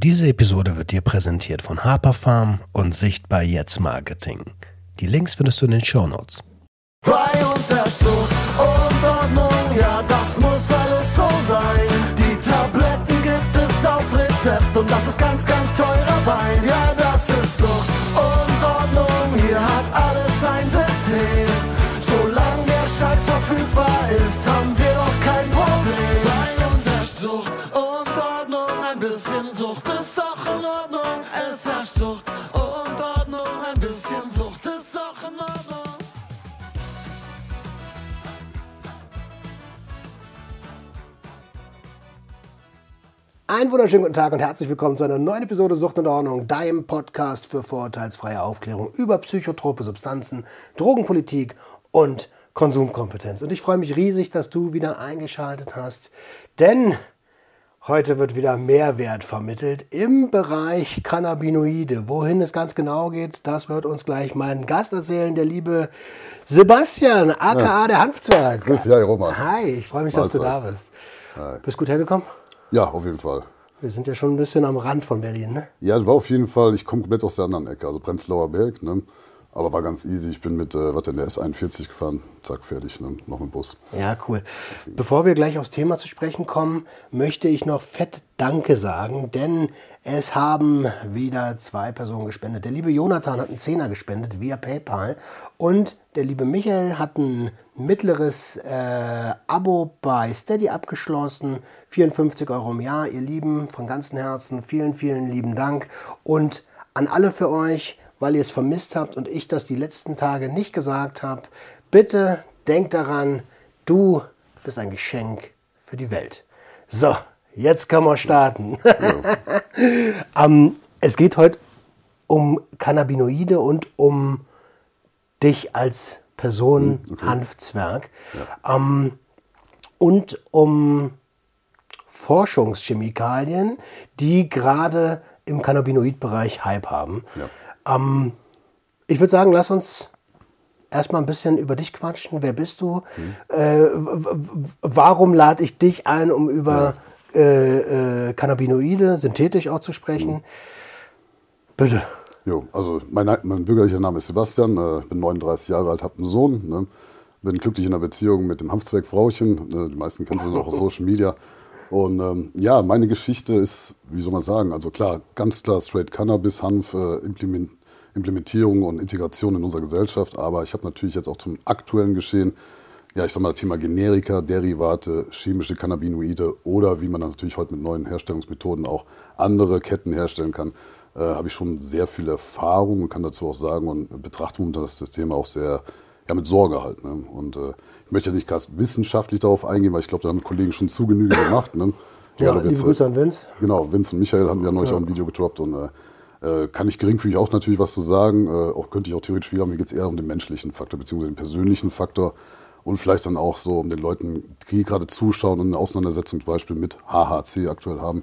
Diese Episode wird dir präsentiert von Harper Farm und Sichtbar Jetzt Marketing. Die Links findest du in den Show Notes. Bei uns herrscht Zucht und Ordnung, ja, das muss alles so sein. Die Tabletten gibt es auf Rezept und das ist ganz, ganz teurer Wein. Ja, Einen wunderschönen guten Tag und herzlich willkommen zu einer neuen Episode Sucht und Ordnung, deinem Podcast für vorurteilsfreie Aufklärung über psychotrope Substanzen, Drogenpolitik und Konsumkompetenz. Und ich freue mich riesig, dass du wieder eingeschaltet hast, denn heute wird wieder Mehrwert vermittelt im Bereich Cannabinoide. Wohin es ganz genau geht, das wird uns gleich mein Gast erzählen, der liebe Sebastian, aka der Hanfzwerg. Grüß dich, hi Roman. Hi, ich freue mich, dass du da Mahlzeit. bist. Bist gut hergekommen? Ja, auf jeden Fall. Wir sind ja schon ein bisschen am Rand von Berlin, ne? Ja, es war auf jeden Fall, ich komme komplett aus der anderen Ecke, also Prenzlauer Berg, ne? Aber war ganz easy. Ich bin mit, äh, was denn, der S41 gefahren, zack, fertig, ne? noch mit dem Bus. Ja, cool. Bevor wir gleich aufs Thema zu sprechen kommen, möchte ich noch fett Danke sagen, denn es haben wieder zwei Personen gespendet. Der liebe Jonathan hat einen Zehner gespendet via PayPal und der liebe Michael hat ein mittleres äh, Abo bei Steady abgeschlossen. 54 Euro im Jahr. Ihr Lieben, von ganzem Herzen, vielen, vielen lieben Dank. Und an alle für euch, weil ihr es vermisst habt und ich das die letzten Tage nicht gesagt habe, bitte denkt daran, du bist ein Geschenk für die Welt. So, jetzt können wir starten. ähm, es geht heute um Cannabinoide und um dich als Person, Hanfzwerg. Ähm, und um Forschungschemikalien, die gerade im Cannabinoidbereich Hype haben. Ähm, ich würde sagen, lass uns erstmal ein bisschen über dich quatschen. Wer bist du? Äh, w- w- warum lade ich dich ein, um über äh, äh, Cannabinoide, synthetisch auch zu sprechen? Bitte. Jo, also mein, mein bürgerlicher Name ist Sebastian, äh, bin 39 Jahre alt, habe einen Sohn, ne? bin glücklich in einer Beziehung mit dem Hanfzweck-Frauchen. Äh, die meisten kennen sie noch aus Social Media. Und ähm, ja, meine Geschichte ist, wie soll man sagen, also klar, ganz klar straight Cannabis, Hanf, äh, Implement, Implementierung und Integration in unserer Gesellschaft. Aber ich habe natürlich jetzt auch zum aktuellen Geschehen, ja, ich sag mal, Thema Generika, Derivate, chemische Cannabinoide oder wie man dann natürlich heute mit neuen Herstellungsmethoden auch andere Ketten herstellen kann, äh, habe ich schon sehr viel Erfahrung und kann dazu auch sagen und betrachte momentan das Thema auch sehr ja, mit Sorge halt. Ne? Und äh, ich möchte ja nicht ganz wissenschaftlich darauf eingehen, weil ich glaube, da haben Kollegen schon zu Genüge gemacht. Ne? Ja, ob liebe Grüße an Vince. Genau, Vince und Michael haben ja neulich auch ein Video gedroppt und äh, äh, kann ich geringfügig auch natürlich was zu sagen. Äh, auch könnte ich auch theoretisch wieder, mir geht es eher um den menschlichen Faktor, beziehungsweise den persönlichen Faktor und vielleicht dann auch so um den Leuten, die gerade zuschauen und eine Auseinandersetzung zum Beispiel mit HHC aktuell haben,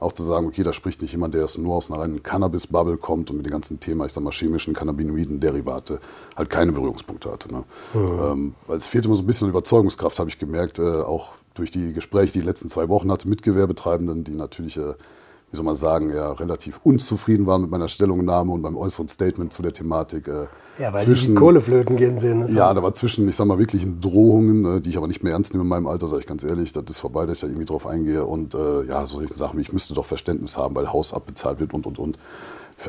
auch zu sagen, okay, da spricht nicht jemand, der jetzt nur aus einer reinen Cannabis-Bubble kommt und mit dem ganzen Thema, ich sag mal, chemischen Cannabinoiden, Derivate halt keine Berührungspunkte hatte. Ne? Ähm, weil es fehlt immer so ein bisschen Überzeugungskraft, habe ich gemerkt, äh, auch durch die Gespräche, die ich die letzten zwei Wochen hatte mit Gewerbetreibenden, die natürlich, äh, wie soll man sagen, ja, relativ unzufrieden waren mit meiner Stellungnahme und meinem äußeren Statement zu der Thematik. Äh, Ja, weil die die Kohleflöten gehen sehen. Ja, da war zwischen, ich sag mal, wirklichen Drohungen, äh, die ich aber nicht mehr ernst nehme in meinem Alter, sage ich ganz ehrlich, das ist vorbei, dass ich da irgendwie drauf eingehe. Und äh, ja, solche Sachen ich müsste doch Verständnis haben, weil Haus abbezahlt wird und, und, und.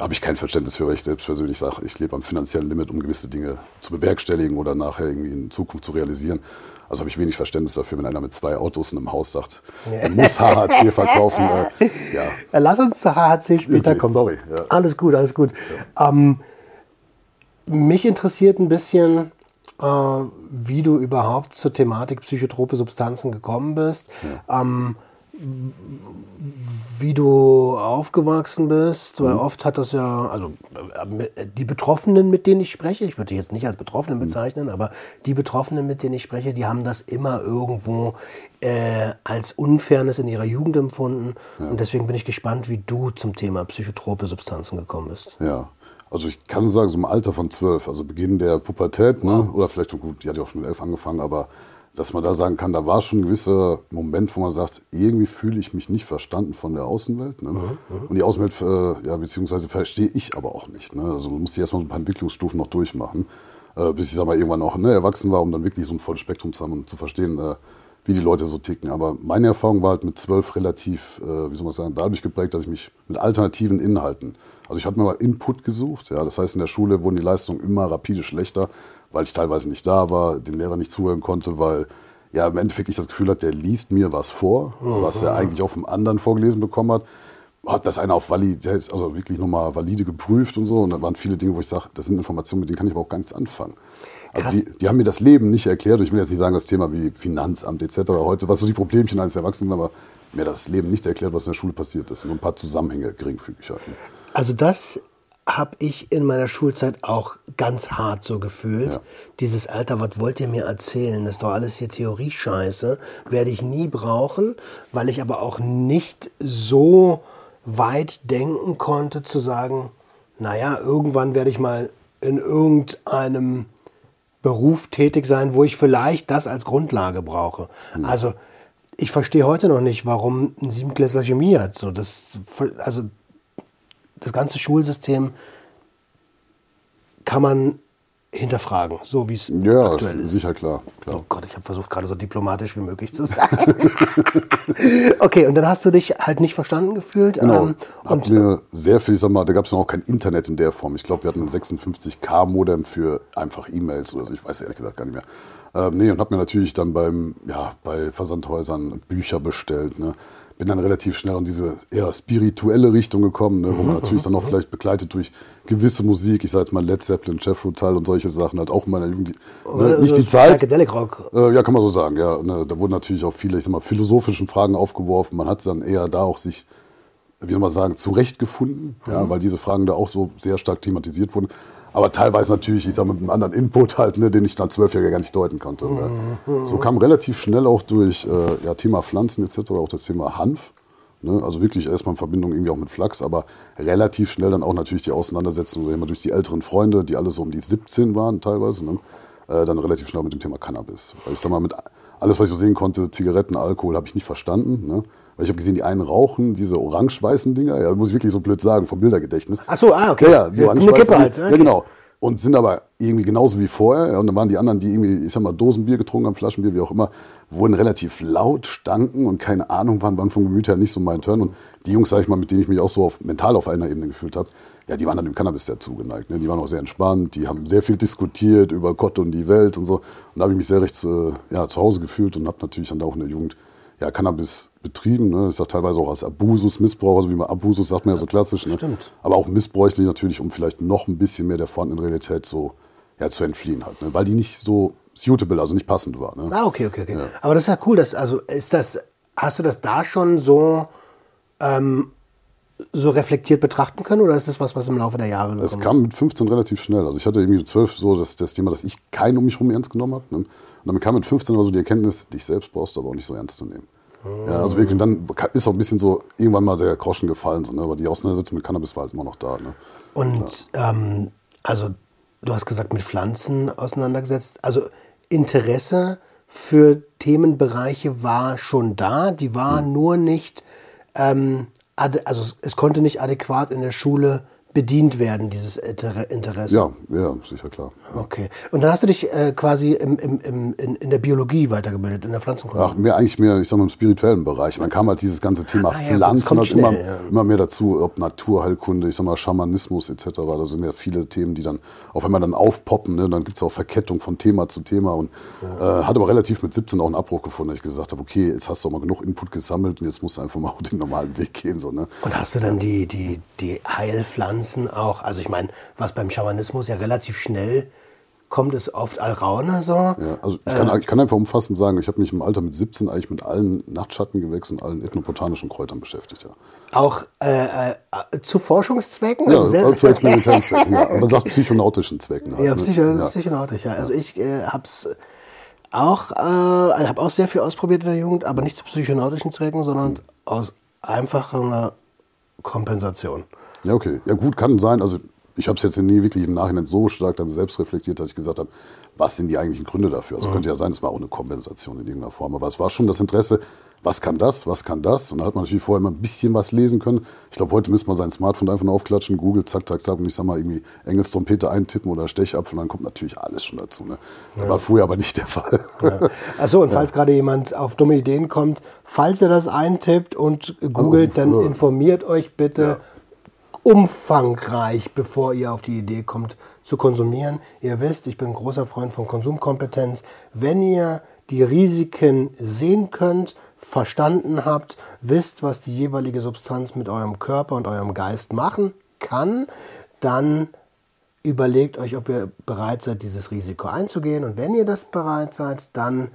Habe ich kein Verständnis für, weil ich selbst persönlich sage, ich lebe am finanziellen Limit, um gewisse Dinge zu bewerkstelligen oder nachher irgendwie in Zukunft zu realisieren. Also habe ich wenig Verständnis dafür, wenn einer mit zwei Autos in einem Haus sagt, er muss HHC verkaufen. Äh, ja, Ja, lass uns zu HHC später Okay, kommen. sorry, ja. Alles gut, alles gut. Ähm, mich interessiert ein bisschen, äh, wie du überhaupt zur Thematik psychotrope Substanzen gekommen bist. Ähm, wie du aufgewachsen bist, weil oft hat das ja, also äh, die Betroffenen, mit denen ich spreche, ich würde die jetzt nicht als Betroffenen bezeichnen, aber die Betroffenen, mit denen ich spreche, die haben das immer irgendwo äh, als Unfairness in ihrer Jugend empfunden. Und deswegen bin ich gespannt, wie du zum Thema psychotrope Substanzen gekommen bist. Ja, also ich kann sagen, so im Alter von zwölf, also Beginn der Pubertät, ne? oder vielleicht, gut, die hat ja auch schon mit elf angefangen, aber dass man da sagen kann, da war schon ein gewisser Moment, wo man sagt, irgendwie fühle ich mich nicht verstanden von der Außenwelt. Ne? Und die Außenwelt, äh, ja, beziehungsweise verstehe ich aber auch nicht. Ne? Also man musste erstmal so ein paar Entwicklungsstufen noch durchmachen, äh, bis ich sag mal, irgendwann auch ne, erwachsen war, um dann wirklich so ein volles Spektrum zu haben und zu verstehen, äh, wie die Leute so ticken. Aber meine Erfahrung war halt mit zwölf relativ, äh, wie soll man sagen, dadurch geprägt, dass ich mich mit alternativen Inhalten, also ich habe mir mal Input gesucht, ja, das heißt in der Schule wurden die Leistungen immer rapide schlechter, weil ich teilweise nicht da war, den Lehrer nicht zuhören konnte, weil ja im Endeffekt ich das Gefühl hatte, der liest mir was vor, was er eigentlich auch vom anderen vorgelesen bekommen hat. Hat das einer auf valid, der ist also wirklich nochmal valide geprüft und so. Und da waren viele Dinge, wo ich sage, das sind Informationen, mit denen kann ich aber auch gar nichts anfangen. Also die, die haben mir das Leben nicht erklärt. Ich will jetzt nicht sagen, das Thema wie Finanzamt etc. heute, was so die Problemchen eines Erwachsenen, aber mir das Leben nicht erklärt, was in der Schule passiert ist. Nur ein paar Zusammenhänge geringfügig. Also das habe ich in meiner Schulzeit auch ganz hart so gefühlt. Ja. Dieses Alter, was wollt ihr mir erzählen? Das ist doch alles hier Theorie-Scheiße. Werde ich nie brauchen, weil ich aber auch nicht so weit denken konnte zu sagen, naja, irgendwann werde ich mal in irgendeinem Beruf tätig sein, wo ich vielleicht das als Grundlage brauche. Also ich verstehe heute noch nicht, warum ein Siebenklässler Chemie hat. So, das, also das ganze Schulsystem kann man hinterfragen, so wie es Ja, aktuell ist. sicher klar. klar. Oh Gott, ich habe versucht, gerade so diplomatisch wie möglich zu sein. okay, und dann hast du dich halt nicht verstanden gefühlt. Genau. ähm, und mir sehr viel, ich sag mal, da gab es noch auch kein Internet in der Form. Ich glaube, wir hatten ein 56K-Modem für einfach E-Mails oder so. Ich weiß ehrlich gesagt gar nicht mehr. Ähm, nee, und habe mir natürlich dann beim, ja, bei Versandhäusern Bücher bestellt. Ne? Bin dann relativ schnell in diese eher spirituelle Richtung gekommen, ne? wo man natürlich dann noch vielleicht begleitet durch gewisse Musik, ich sag jetzt mal Led Zeppelin, Jeff Rutal und solche Sachen, halt auch in meiner Jugend. Ne? Nicht die Zeit. Psychedelic Rock. Äh, ja, kann man so sagen, ja. Ne, da wurden natürlich auch viele, ich sag mal, philosophischen Fragen aufgeworfen. Man hat dann eher da auch sich, wie soll man sagen, zurechtgefunden, ja, weil diese Fragen da auch so sehr stark thematisiert wurden. Aber teilweise natürlich, ich sag mit einem anderen Input halt, ne, den ich dann Zwölfjähriger gar nicht deuten konnte. Ne. So kam relativ schnell auch durch äh, ja, Thema Pflanzen etc. auch das Thema Hanf. Ne, also wirklich erstmal in Verbindung irgendwie auch mit Flachs, aber relativ schnell dann auch natürlich die Auseinandersetzung immer durch die älteren Freunde, die alle so um die 17 waren teilweise, ne, äh, dann relativ schnell mit dem Thema Cannabis. Weil ich sag mal, mit alles, was ich so sehen konnte, Zigaretten, Alkohol, habe ich nicht verstanden. Ne? Weil ich habe gesehen, die einen rauchen diese orange-weißen Dinger, ja, muss ich wirklich so blöd sagen, vom Bildergedächtnis. Ach so, ah, okay. Ja, ja, die orange Kippe halt, die- okay. Ja, genau. Und sind aber irgendwie genauso wie vorher. Ja, und dann waren die anderen, die irgendwie, ich sag mal, Dosenbier getrunken haben, Flaschenbier, wie auch immer, wurden relativ laut, stanken und keine Ahnung waren, waren vom Gemüt her nicht so mein Turn. Und die Jungs, sag ich mal, mit denen ich mich auch so auf, mental auf einer Ebene gefühlt habe, ja, die waren dann dem Cannabis sehr zugeneigt. Ne? Die waren auch sehr entspannt, die haben sehr viel diskutiert über Gott und die Welt und so. Und da habe ich mich sehr recht äh, ja, zu Hause gefühlt und habe natürlich dann da auch in der Jugend ja, Cannabis betrieben. Ne? Ich sage teilweise auch als Abusus, Missbrauch, also wie man Abusus sagt man ja so klassisch. Ne? Stimmt. Aber auch missbräuchlich natürlich, um vielleicht noch ein bisschen mehr der vorhandenen Realität so ja, zu entfliehen halt. Ne? Weil die nicht so suitable, also nicht passend war. Ne? Ah, okay, okay, okay. Aber das ist ja cool, dass, also ist das, hast du das da schon so, ähm, so reflektiert betrachten können oder ist das was, was im Laufe der Jahre Es gekommen kam mit 15 relativ schnell. Also ich hatte irgendwie mit 12 so das, das Thema, dass ich keinen um mich herum ernst genommen habe. Ne? Und dann kam mit 15 aber so die Erkenntnis, dich selbst brauchst du aber auch nicht so ernst zu nehmen. Ja, also wirklich, und dann ist auch ein bisschen so irgendwann mal der Groschen gefallen, so, ne? aber die Auseinandersetzung mit Cannabis war halt immer noch da. Ne? Und ähm, also du hast gesagt, mit Pflanzen auseinandergesetzt. Also Interesse für Themenbereiche war schon da, die war Hm. nur nicht, ähm, also es- es konnte nicht adäquat in der Schule bedient werden, dieses Inter- Interesse. Ja, ja, sicher klar. Okay. Und dann hast du dich äh, quasi im, im, im, in, in der Biologie weitergebildet, in der Pflanzenkunde. Ach, mehr eigentlich mehr, ich sag mal, im spirituellen Bereich. Dann kam halt dieses ganze Thema Ah, ja, Pflanzen kommt halt schnell, immer, ja. immer mehr dazu, ob Naturheilkunde, ich sag mal, Schamanismus etc. Da sind ja viele Themen, die dann auf einmal dann aufpoppen. Ne? Dann gibt es auch Verkettung von Thema zu Thema. Und äh, hat aber relativ mit 17 auch einen Abbruch gefunden, dass ich gesagt habe, okay, jetzt hast du auch mal genug Input gesammelt und jetzt musst du einfach mal den normalen Weg gehen. So, ne? Und hast du dann die, die, die Heilpflanzen auch, also ich meine, was beim Schamanismus ja relativ schnell kommt, ist oft Alraune so. Ja, also ich kann, ich kann einfach umfassend sagen, ich habe mich im Alter mit 17 eigentlich mit allen Nachtschattengewächsen und allen ethnobotanischen Kräutern beschäftigt. Ja, Auch äh, äh, zu Forschungszwecken? ja Also zu experimentellen Zwecken, ja. Man sagt psychonautischen Zwecken. Halt, Ja, ne? psycho, ja. psychonautisch, ja. Also ich äh, hab's auch, äh, habe auch sehr viel ausprobiert in der Jugend, aber nicht zu psychonautischen Zwecken, sondern aus einfacher Kompensation. Ja, okay. Ja, gut, kann sein. Also ich habe es jetzt nie wirklich im Nachhinein so stark dann selbst reflektiert, dass ich gesagt habe, was sind die eigentlichen Gründe dafür? Also könnte ja sein, es war auch eine Kompensation in irgendeiner Form. Aber es war schon das Interesse, was kann das, was kann das? Und da hat man natürlich vorher immer ein bisschen was lesen können. Ich glaube, heute müsste man sein Smartphone einfach nur aufklatschen, Google, zack, zack, zack, und ich sag mal irgendwie Engelstrompete eintippen oder Stechapfel, und dann kommt natürlich alles schon dazu. Ne? Das war früher aber nicht der Fall. Ja. Achso, und falls gerade jemand auf dumme Ideen kommt, falls ihr das eintippt und googelt, dann ja. informiert euch bitte umfangreich, bevor ihr auf die Idee kommt zu konsumieren. Ihr wisst, ich bin großer Freund von Konsumkompetenz. Wenn ihr die Risiken sehen könnt, verstanden habt, wisst, was die jeweilige Substanz mit eurem Körper und eurem Geist machen kann, dann überlegt euch, ob ihr bereit seid, dieses Risiko einzugehen. Und wenn ihr das bereit seid, dann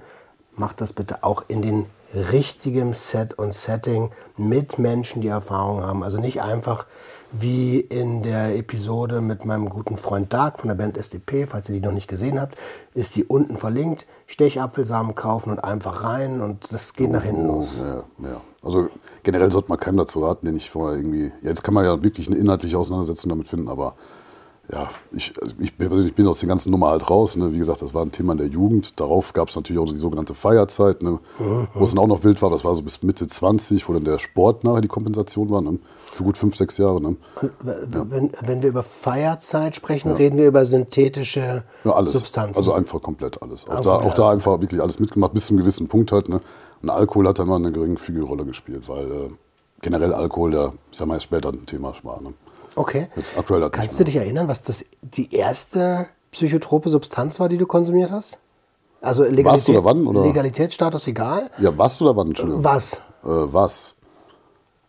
macht das bitte auch in den richtigen Set und Setting mit Menschen, die Erfahrung haben. Also nicht einfach wie in der Episode mit meinem guten Freund Dark von der Band SDP, falls ihr die noch nicht gesehen habt, ist die unten verlinkt. Stechapfelsamen kaufen und einfach rein und das geht nach hinten los. Ja, ja. Also generell sollte man keinem dazu raten, den ich vorher irgendwie. Ja, jetzt kann man ja wirklich eine inhaltliche Auseinandersetzung damit finden, aber ja, ich, also ich, ich bin aus der ganzen Nummer halt raus. Ne? Wie gesagt, das war ein Thema in der Jugend. Darauf gab es natürlich auch die sogenannte Feierzeit, ne? Wo es dann auch noch wild war. Das war so bis Mitte 20, wo dann der Sport nachher die Kompensation war. Ne? Für gut fünf, sechs Jahre. Ne? Und w- wenn, wenn wir über Feierzeit sprechen, reden wir über synthetische Ja. Substanzen. Also einfach komplett alles. Auch, Einfach da, auch da einfach wirklich alles mitgemacht, bis zu einem gewissen Punkt halt. Ne? Und Alkohol hat da immer eine geringfügige Rolle gespielt, weil äh, generell Alkohol, der, sag mal, erst später ein Thema war. Okay. Jetzt aktuell Kannst du dich erinnern, was das die erste psychotrope Substanz war, die du konsumiert hast? Also Legalität, oder wann, oder? Legalitätsstatus egal. Ja, was oder wann? Entschuldigung. Was? Äh, was?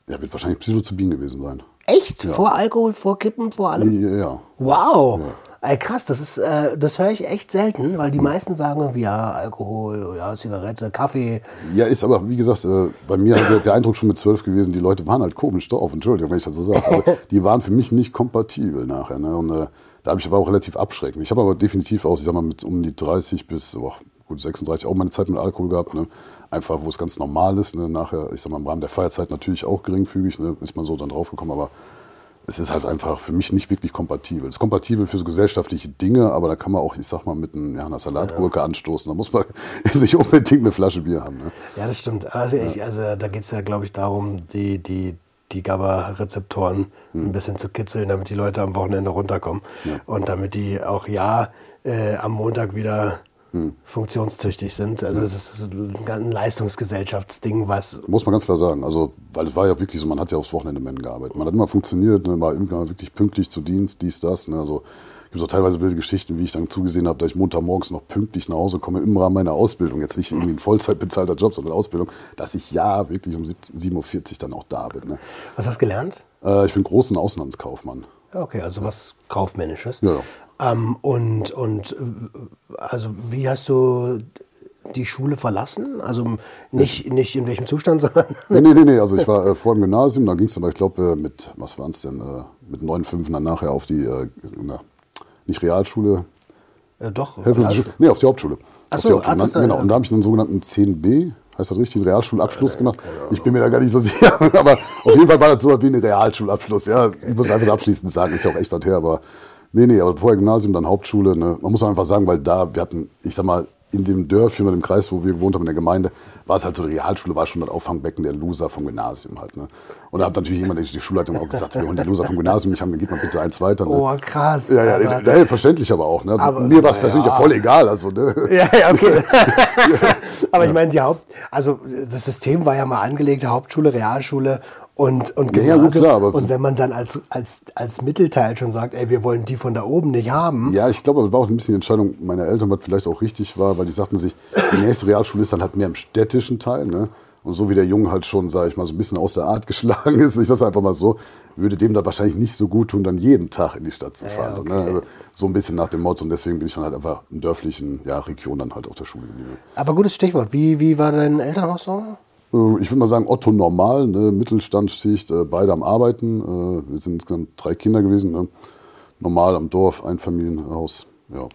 Ja, wird wahrscheinlich Psilocybin gewesen sein. Echt? Vor Alkohol, vor Kippen, vor allem? Ja, ja. Wow. Ey, krass, das ist, äh, das höre ich echt selten, weil die meisten sagen irgendwie, ja, Alkohol, ja, Zigarette, Kaffee. Ja, ist aber, wie gesagt, äh, bei mir hat der, der Eindruck schon mit zwölf gewesen, die Leute waren halt komisch drauf, Entschuldigung, wenn ich das so sage. Also, die waren für mich nicht kompatibel nachher. Ne? Und äh, da habe ich aber auch relativ abschreckend. Ich habe aber definitiv auch, ich sag mal, mit um die 30 bis oh, gut 36 auch meine Zeit mit Alkohol gehabt. Ne? Einfach, wo es ganz normal ist. Ne? Nachher, ich sag mal, im Rahmen der Feierzeit natürlich auch geringfügig, ne? ist man so dann draufgekommen, aber es ist halt einfach für mich nicht wirklich kompatibel. Es ist kompatibel für so gesellschaftliche Dinge, aber da kann man auch, ich sag mal, mit einem, ja, einer Salatgurke anstoßen. Da muss man sich unbedingt eine Flasche Bier haben. Ne? Ja, das stimmt. Also, ich, also da geht es ja, glaube ich, darum, die, die, die GABA-Rezeptoren ein bisschen zu kitzeln, damit die Leute am Wochenende runterkommen. Und damit die auch ja äh, am Montag wieder funktionstüchtig sind. Also es ist ein Leistungsgesellschaftsding, was Muss man ganz klar sagen. Also, weil es war ja wirklich so, man hat ja aufs Wochenende Mengen gearbeitet. Man hat immer funktioniert, ne, war immer wirklich pünktlich zu Dienst, dies, das. Ne, also, gibt auch teilweise wilde Geschichten, wie ich dann zugesehen habe, dass ich Montagmorgens noch pünktlich nach Hause komme im Rahmen meiner Ausbildung. Jetzt nicht irgendwie ein Vollzeit bezahlter Job, sondern Ausbildung, dass ich ja wirklich um 17 7.40 Uhr dann auch da bin. Ne. Was hast du gelernt? Äh, ich bin großen Außenhandelskaufmann. Ja, Okay, also was Kaufmännisches. Ja. Ähm, und, und äh, also wie hast du die Schule verlassen? Also nicht, nicht in welchem Zustand, sondern Nee, nee, nee, nee. Also ich war äh, vor dem Gymnasium, da ging es aber, ich glaube, äh, mit, was waren es denn, äh, mit 9,5 dann nachher auf die, äh, na, nicht Realschule, äh, doch. Schon? Nee, auf die Hauptschule. Ach auf so, die Hauptschule. das Dann, genau. Und da habe ich einen sogenannten 10b, heißt das richtig, einen Realschulabschluss gemacht. Ich bin mir da gar nicht so sicher, aber auf jeden Fall war das so wie ein Realschulabschluss. Ja, ich muss einfach abschließend sagen, ist ja auch echt was her, aber nee, nee, aber vorher Gymnasium, dann Hauptschule. Ne? Man muss einfach sagen, weil da, wir hatten, ich sag mal, in dem Dörfchen oder dem Kreis, wo wir gewohnt haben, in der Gemeinde, war es halt so, die Realschule war schon das Auffangbecken der Loser vom Gymnasium halt. Ne? Und da hat natürlich jemand, die Schulleitung auch gesagt, wir holen die Loser vom Gymnasium nicht haben, dann geht man bitte eins weiter. Ne? Oh, krass. Ja, ja, aber- ja, verständlich aber auch. Ne? Aber- Mir war es persönlich ja. ja voll egal. Also, ne? Ja, ja, okay. Aber ich meine, die Haupt, also das System war ja mal angelegt, Hauptschule, Realschule und, und Ja, ja, Gymnasium. klar, und wenn man dann als, als, als Mittelteil schon sagt, ey, wir wollen die von da oben nicht haben, Ja, ich glaube, das war auch ein bisschen die Entscheidung meiner Eltern, was vielleicht auch richtig war, weil die sagten sich, die nächste Realschule ist dann halt mehr im städtischen Teil. Ne? Und so wie der Junge halt schon, sage ich mal, so ein bisschen aus der Art geschlagen ist, ich sag's einfach mal so, würde dem das wahrscheinlich nicht so gut tun, dann jeden Tag in die Stadt zu fahren. so, ne? okay. also, so ein bisschen nach dem Motto. Und deswegen bin ich dann halt einfach in dörflichen ja, Regionen dann halt auf der Schule geblieben. aber gutes Stichwort. Wie, wie war dein Elternhaus so? Äh, Ich würde mal sagen, Otto normal, ne? Mittelstandsschicht, äh, beide am Arbeiten. Äh, wir sind insgesamt drei Kinder gewesen. Ne? Normal am Dorf, Einfamilienhaus. Ja.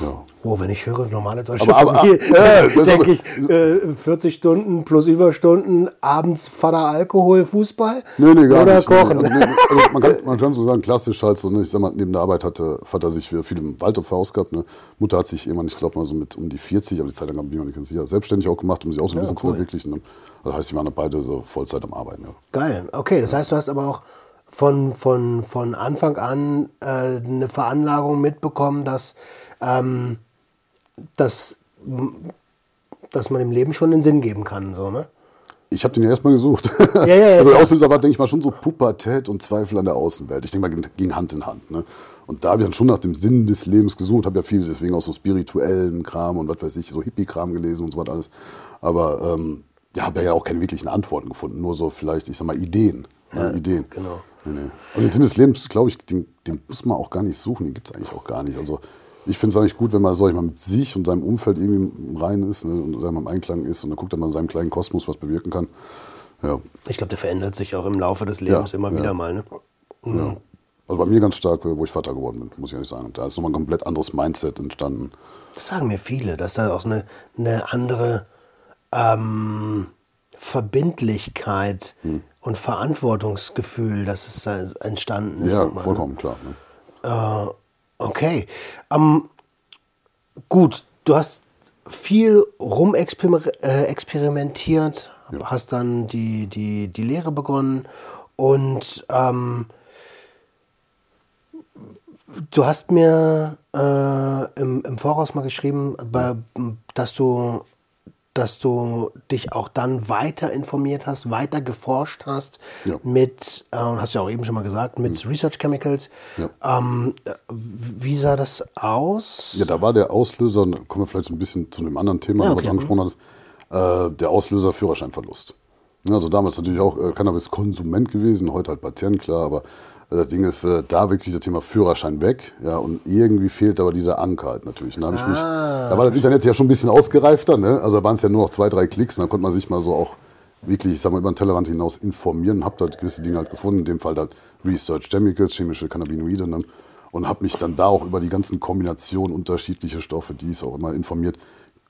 ja. Oh, wenn ich höre, normale deutsche Aber- Familie, äh, das denke ich, äh, 40 Stunden plus Überstunden, abends Vater Alkohol, Fußball Nee, nee, gar oder nicht. Kochen. Nee, also, nee, also man, kann, man kann so sagen, klassisch halt so, ne, ich sag mal, neben der Arbeit hatte Vater sich für viel im Wald verausgabt. Ne. Mutter hat sich irgendwann, ich glaube mal so mit um die 40, aber die Zeit lang ich mir nicht ganz sicher, selbstständig auch gemacht, um sich auch so ein bisschen cool. zu verwirklichen. Ne. Das heißt, die waren beide so Vollzeit am Arbeiten. Ja. Geil, okay, das heißt, du hast aber auch von, von, von Anfang an äh, eine Veranlagung mitbekommen, dass, ähm, dass, dass man dem Leben schon einen Sinn geben kann, so, ne? Ich habe den ja erstmal gesucht. Ja, ja, ja, also der. Auslöser war, denke ich mal, schon so Pubertät und Zweifel an der Außenwelt. Ich denke mal, ging Hand in Hand. Ne? Und da habe ich dann schon nach dem Sinn des Lebens gesucht, habe ja viel deswegen auch so spirituellen Kram und was weiß ich, so Hippie-Kram gelesen und so was alles. Aber ähm, ja, habe ja auch keine wirklichen Antworten gefunden, nur so vielleicht, ich sag mal, Ideen. ne? Ideen. genau. Nee, nee. Und den Sinn des Lebens, glaube ich, den, den muss man auch gar nicht suchen, den gibt es eigentlich auch gar nicht. Also ich finde es eigentlich gut, wenn man, sag ich mal, mit sich und seinem Umfeld irgendwie im Reinen ist ne, und sag mal, im Einklang ist und dann guckt dann mal in seinem kleinen Kosmos, was bewirken kann. Ja, Ich glaube, der verändert sich auch im Laufe des Lebens Ja, immer ja. wieder mal, ne? ja. Also bei mir ganz stark, wo ich Vater geworden bin, muss ich ehrlich sagen. Da ist nochmal ein komplett anderes Mindset entstanden. Das sagen mir viele, dass da auch eine, eine andere ähm, Verbindlichkeit Hm. und Verantwortungsgefühl, dass es da entstanden ist. Ja, ne? vollkommen klar. Ne? Okay. Ähm, gut, du hast viel rumexperimentiert, äh, experimentiert, hast dann die, die, die Lehre begonnen und ähm, du hast mir äh, im, im Voraus mal geschrieben, bei, dass du dass du dich auch dann weiter informiert hast, weiter geforscht hast Ja. mit, äh, hast du ja auch eben schon mal gesagt, mit Research Chemicals. Ja. Ähm, äh, wie sah das aus? Ja, da war der Auslöser, da kommen wir vielleicht so ein bisschen zu einem anderen Thema, Ja, was okay. du angesprochen hattest, äh, der Auslöser Führerscheinverlust. Also damals natürlich auch äh, Cannabis-Konsument gewesen, heute halt Patient, klar, aber das Ding ist, äh, da wirklich das Thema Führerschein weg, ja, und irgendwie fehlt aber dieser Anker halt natürlich. Und da, ich mich, Ah. da war das Internet ja schon ein bisschen ausgereifter, ne? also da waren es ja nur noch zwei, drei Klicks und dann konnte man sich mal so auch wirklich, ich sag mal, über den Tellerrand hinaus informieren, hab da gewisse Dinge halt gefunden, in dem Fall halt Research Chemicals, chemische Cannabinoide, ne? und habe mich dann da auch über die ganzen Kombinationen unterschiedliche Stoffe, die es auch immer informiert,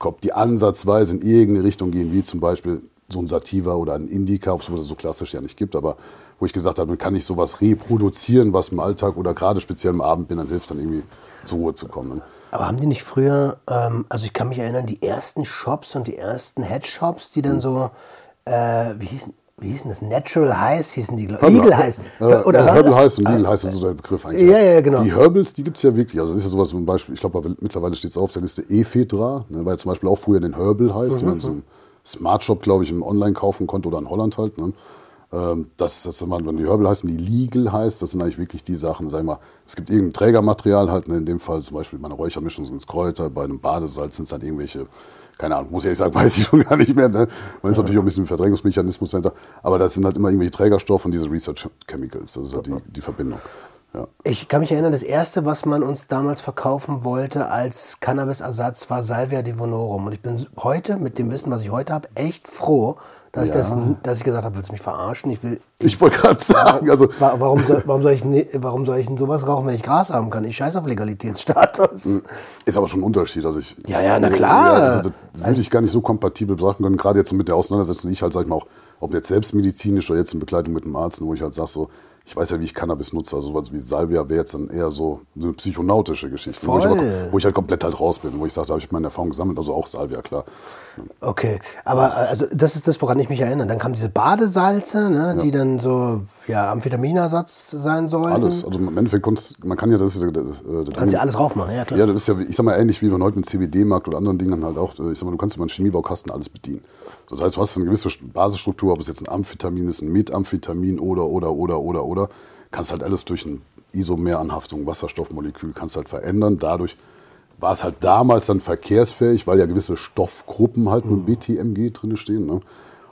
ob die ansatzweise in irgendeine Richtung gehen, wie zum Beispiel so ein Sativa oder ein Indica, ob es so klassisch ja nicht gibt, aber wo ich gesagt habe, man kann nicht sowas reproduzieren, was im Alltag oder gerade speziell am Abend bin, dann hilft dann irgendwie zur Ruhe zu kommen. Ne? Aber haben die nicht früher, ähm, also ich kann mich erinnern, die ersten Shops und die ersten Headshops, die dann Hm. so, äh, wie, hießen, wie hießen das? Natural Highs hießen die, glaub- Herbal- Legal Highs. Äh, Oder ja, Herbal Heiß und Ah, Legal Heiß ist so der Begriff eigentlich. Ja, ja, genau. Die Herbals, die gibt es ja wirklich. Also das ist ja sowas zum Beispiel, ich glaube mittlerweile steht es auf der Liste Ephedra, ne, weil zum Beispiel auch früher den Herbal heißt, Mhm, den man so im Smart Shop, glaube ich, im Online kaufen konnte oder in Holland halt. Ne. Ähm, das, das wenn die Herbal heißen, die Legal heißt, das sind eigentlich wirklich die Sachen, sag ich mal, es gibt irgendein Trägermaterial halt, ne, in dem Fall zum Beispiel meine Räuchermischung sind es Kräuter, bei einem Badesalz sind es dann irgendwelche, keine Ahnung, muss ich ehrlich sagen, weiß ich schon gar nicht mehr. Ne? Man ist natürlich auch ein bisschen im Verdrängungsmechanismus dahinter, aber das sind halt immer irgendwelche Trägerstoffe und diese Research Chemicals, das ist halt die, die Verbindung. Ja. Ich kann mich erinnern, das erste, was man uns damals verkaufen wollte als Cannabis-Ersatz, war Salvia divinorum. Und ich bin heute, mit dem Wissen, was ich heute habe, echt froh, dass, ich, das, Ja. dass ich gesagt habe, willst du mich verarschen? Ich will, Ich wollte gerade sagen, also Wa- Warum soll, warum, soll ich, warum soll ich denn sowas rauchen, wenn ich Gras haben kann? Ich scheiß auf Legalitätsstatus. ist aber schon ein Unterschied. Also ich, Ja, ja, na klar. also das würde ich gar nicht so kompatibel betrachten können, gerade jetzt mit der Auseinandersetzung, die ich halt, sag ich mal, auch, ob jetzt selbstmedizinisch oder jetzt in Begleitung mit einem Arzt, wo ich halt sage, so, ich weiß ja, wie ich Cannabis nutze, also sowas wie Salvia wäre jetzt dann eher so eine psychonautische Geschichte, wo ich, aber, wo ich halt komplett halt raus bin, wo ich sage, da habe ich meine Erfahrung gesammelt, also auch Salvia, klar. Okay, aber äh, also das ist das, woran ich mich erinnere. Dann kamen diese Badesalze, ne, die dann so ja, Amphetaminersatz sein sollten. Alles, also im Endeffekt, man kann ja, das ja das, äh, das Kannst ja alles raufmachen, ja klar. Ja, das ist ja, ich sag mal, ähnlich wie man heute mit CBD-Markt oder anderen Dingen halt auch, äh, ich sag mal, du kannst über einen Chemiebaukasten alles bedienen. So, Das heißt, du hast eine gewisse Basisstruktur, ob es jetzt ein Amphetamin ist, ein Methamphetamin oder, oder, oder, oder, oder, kannst halt alles durch eine Isomeranhaftung, Wasserstoffmolekül, kannst halt verändern. Dadurch war es halt damals dann verkehrsfähig, weil ja gewisse Stoffgruppen halt mit BTMG drin stehen. Ne?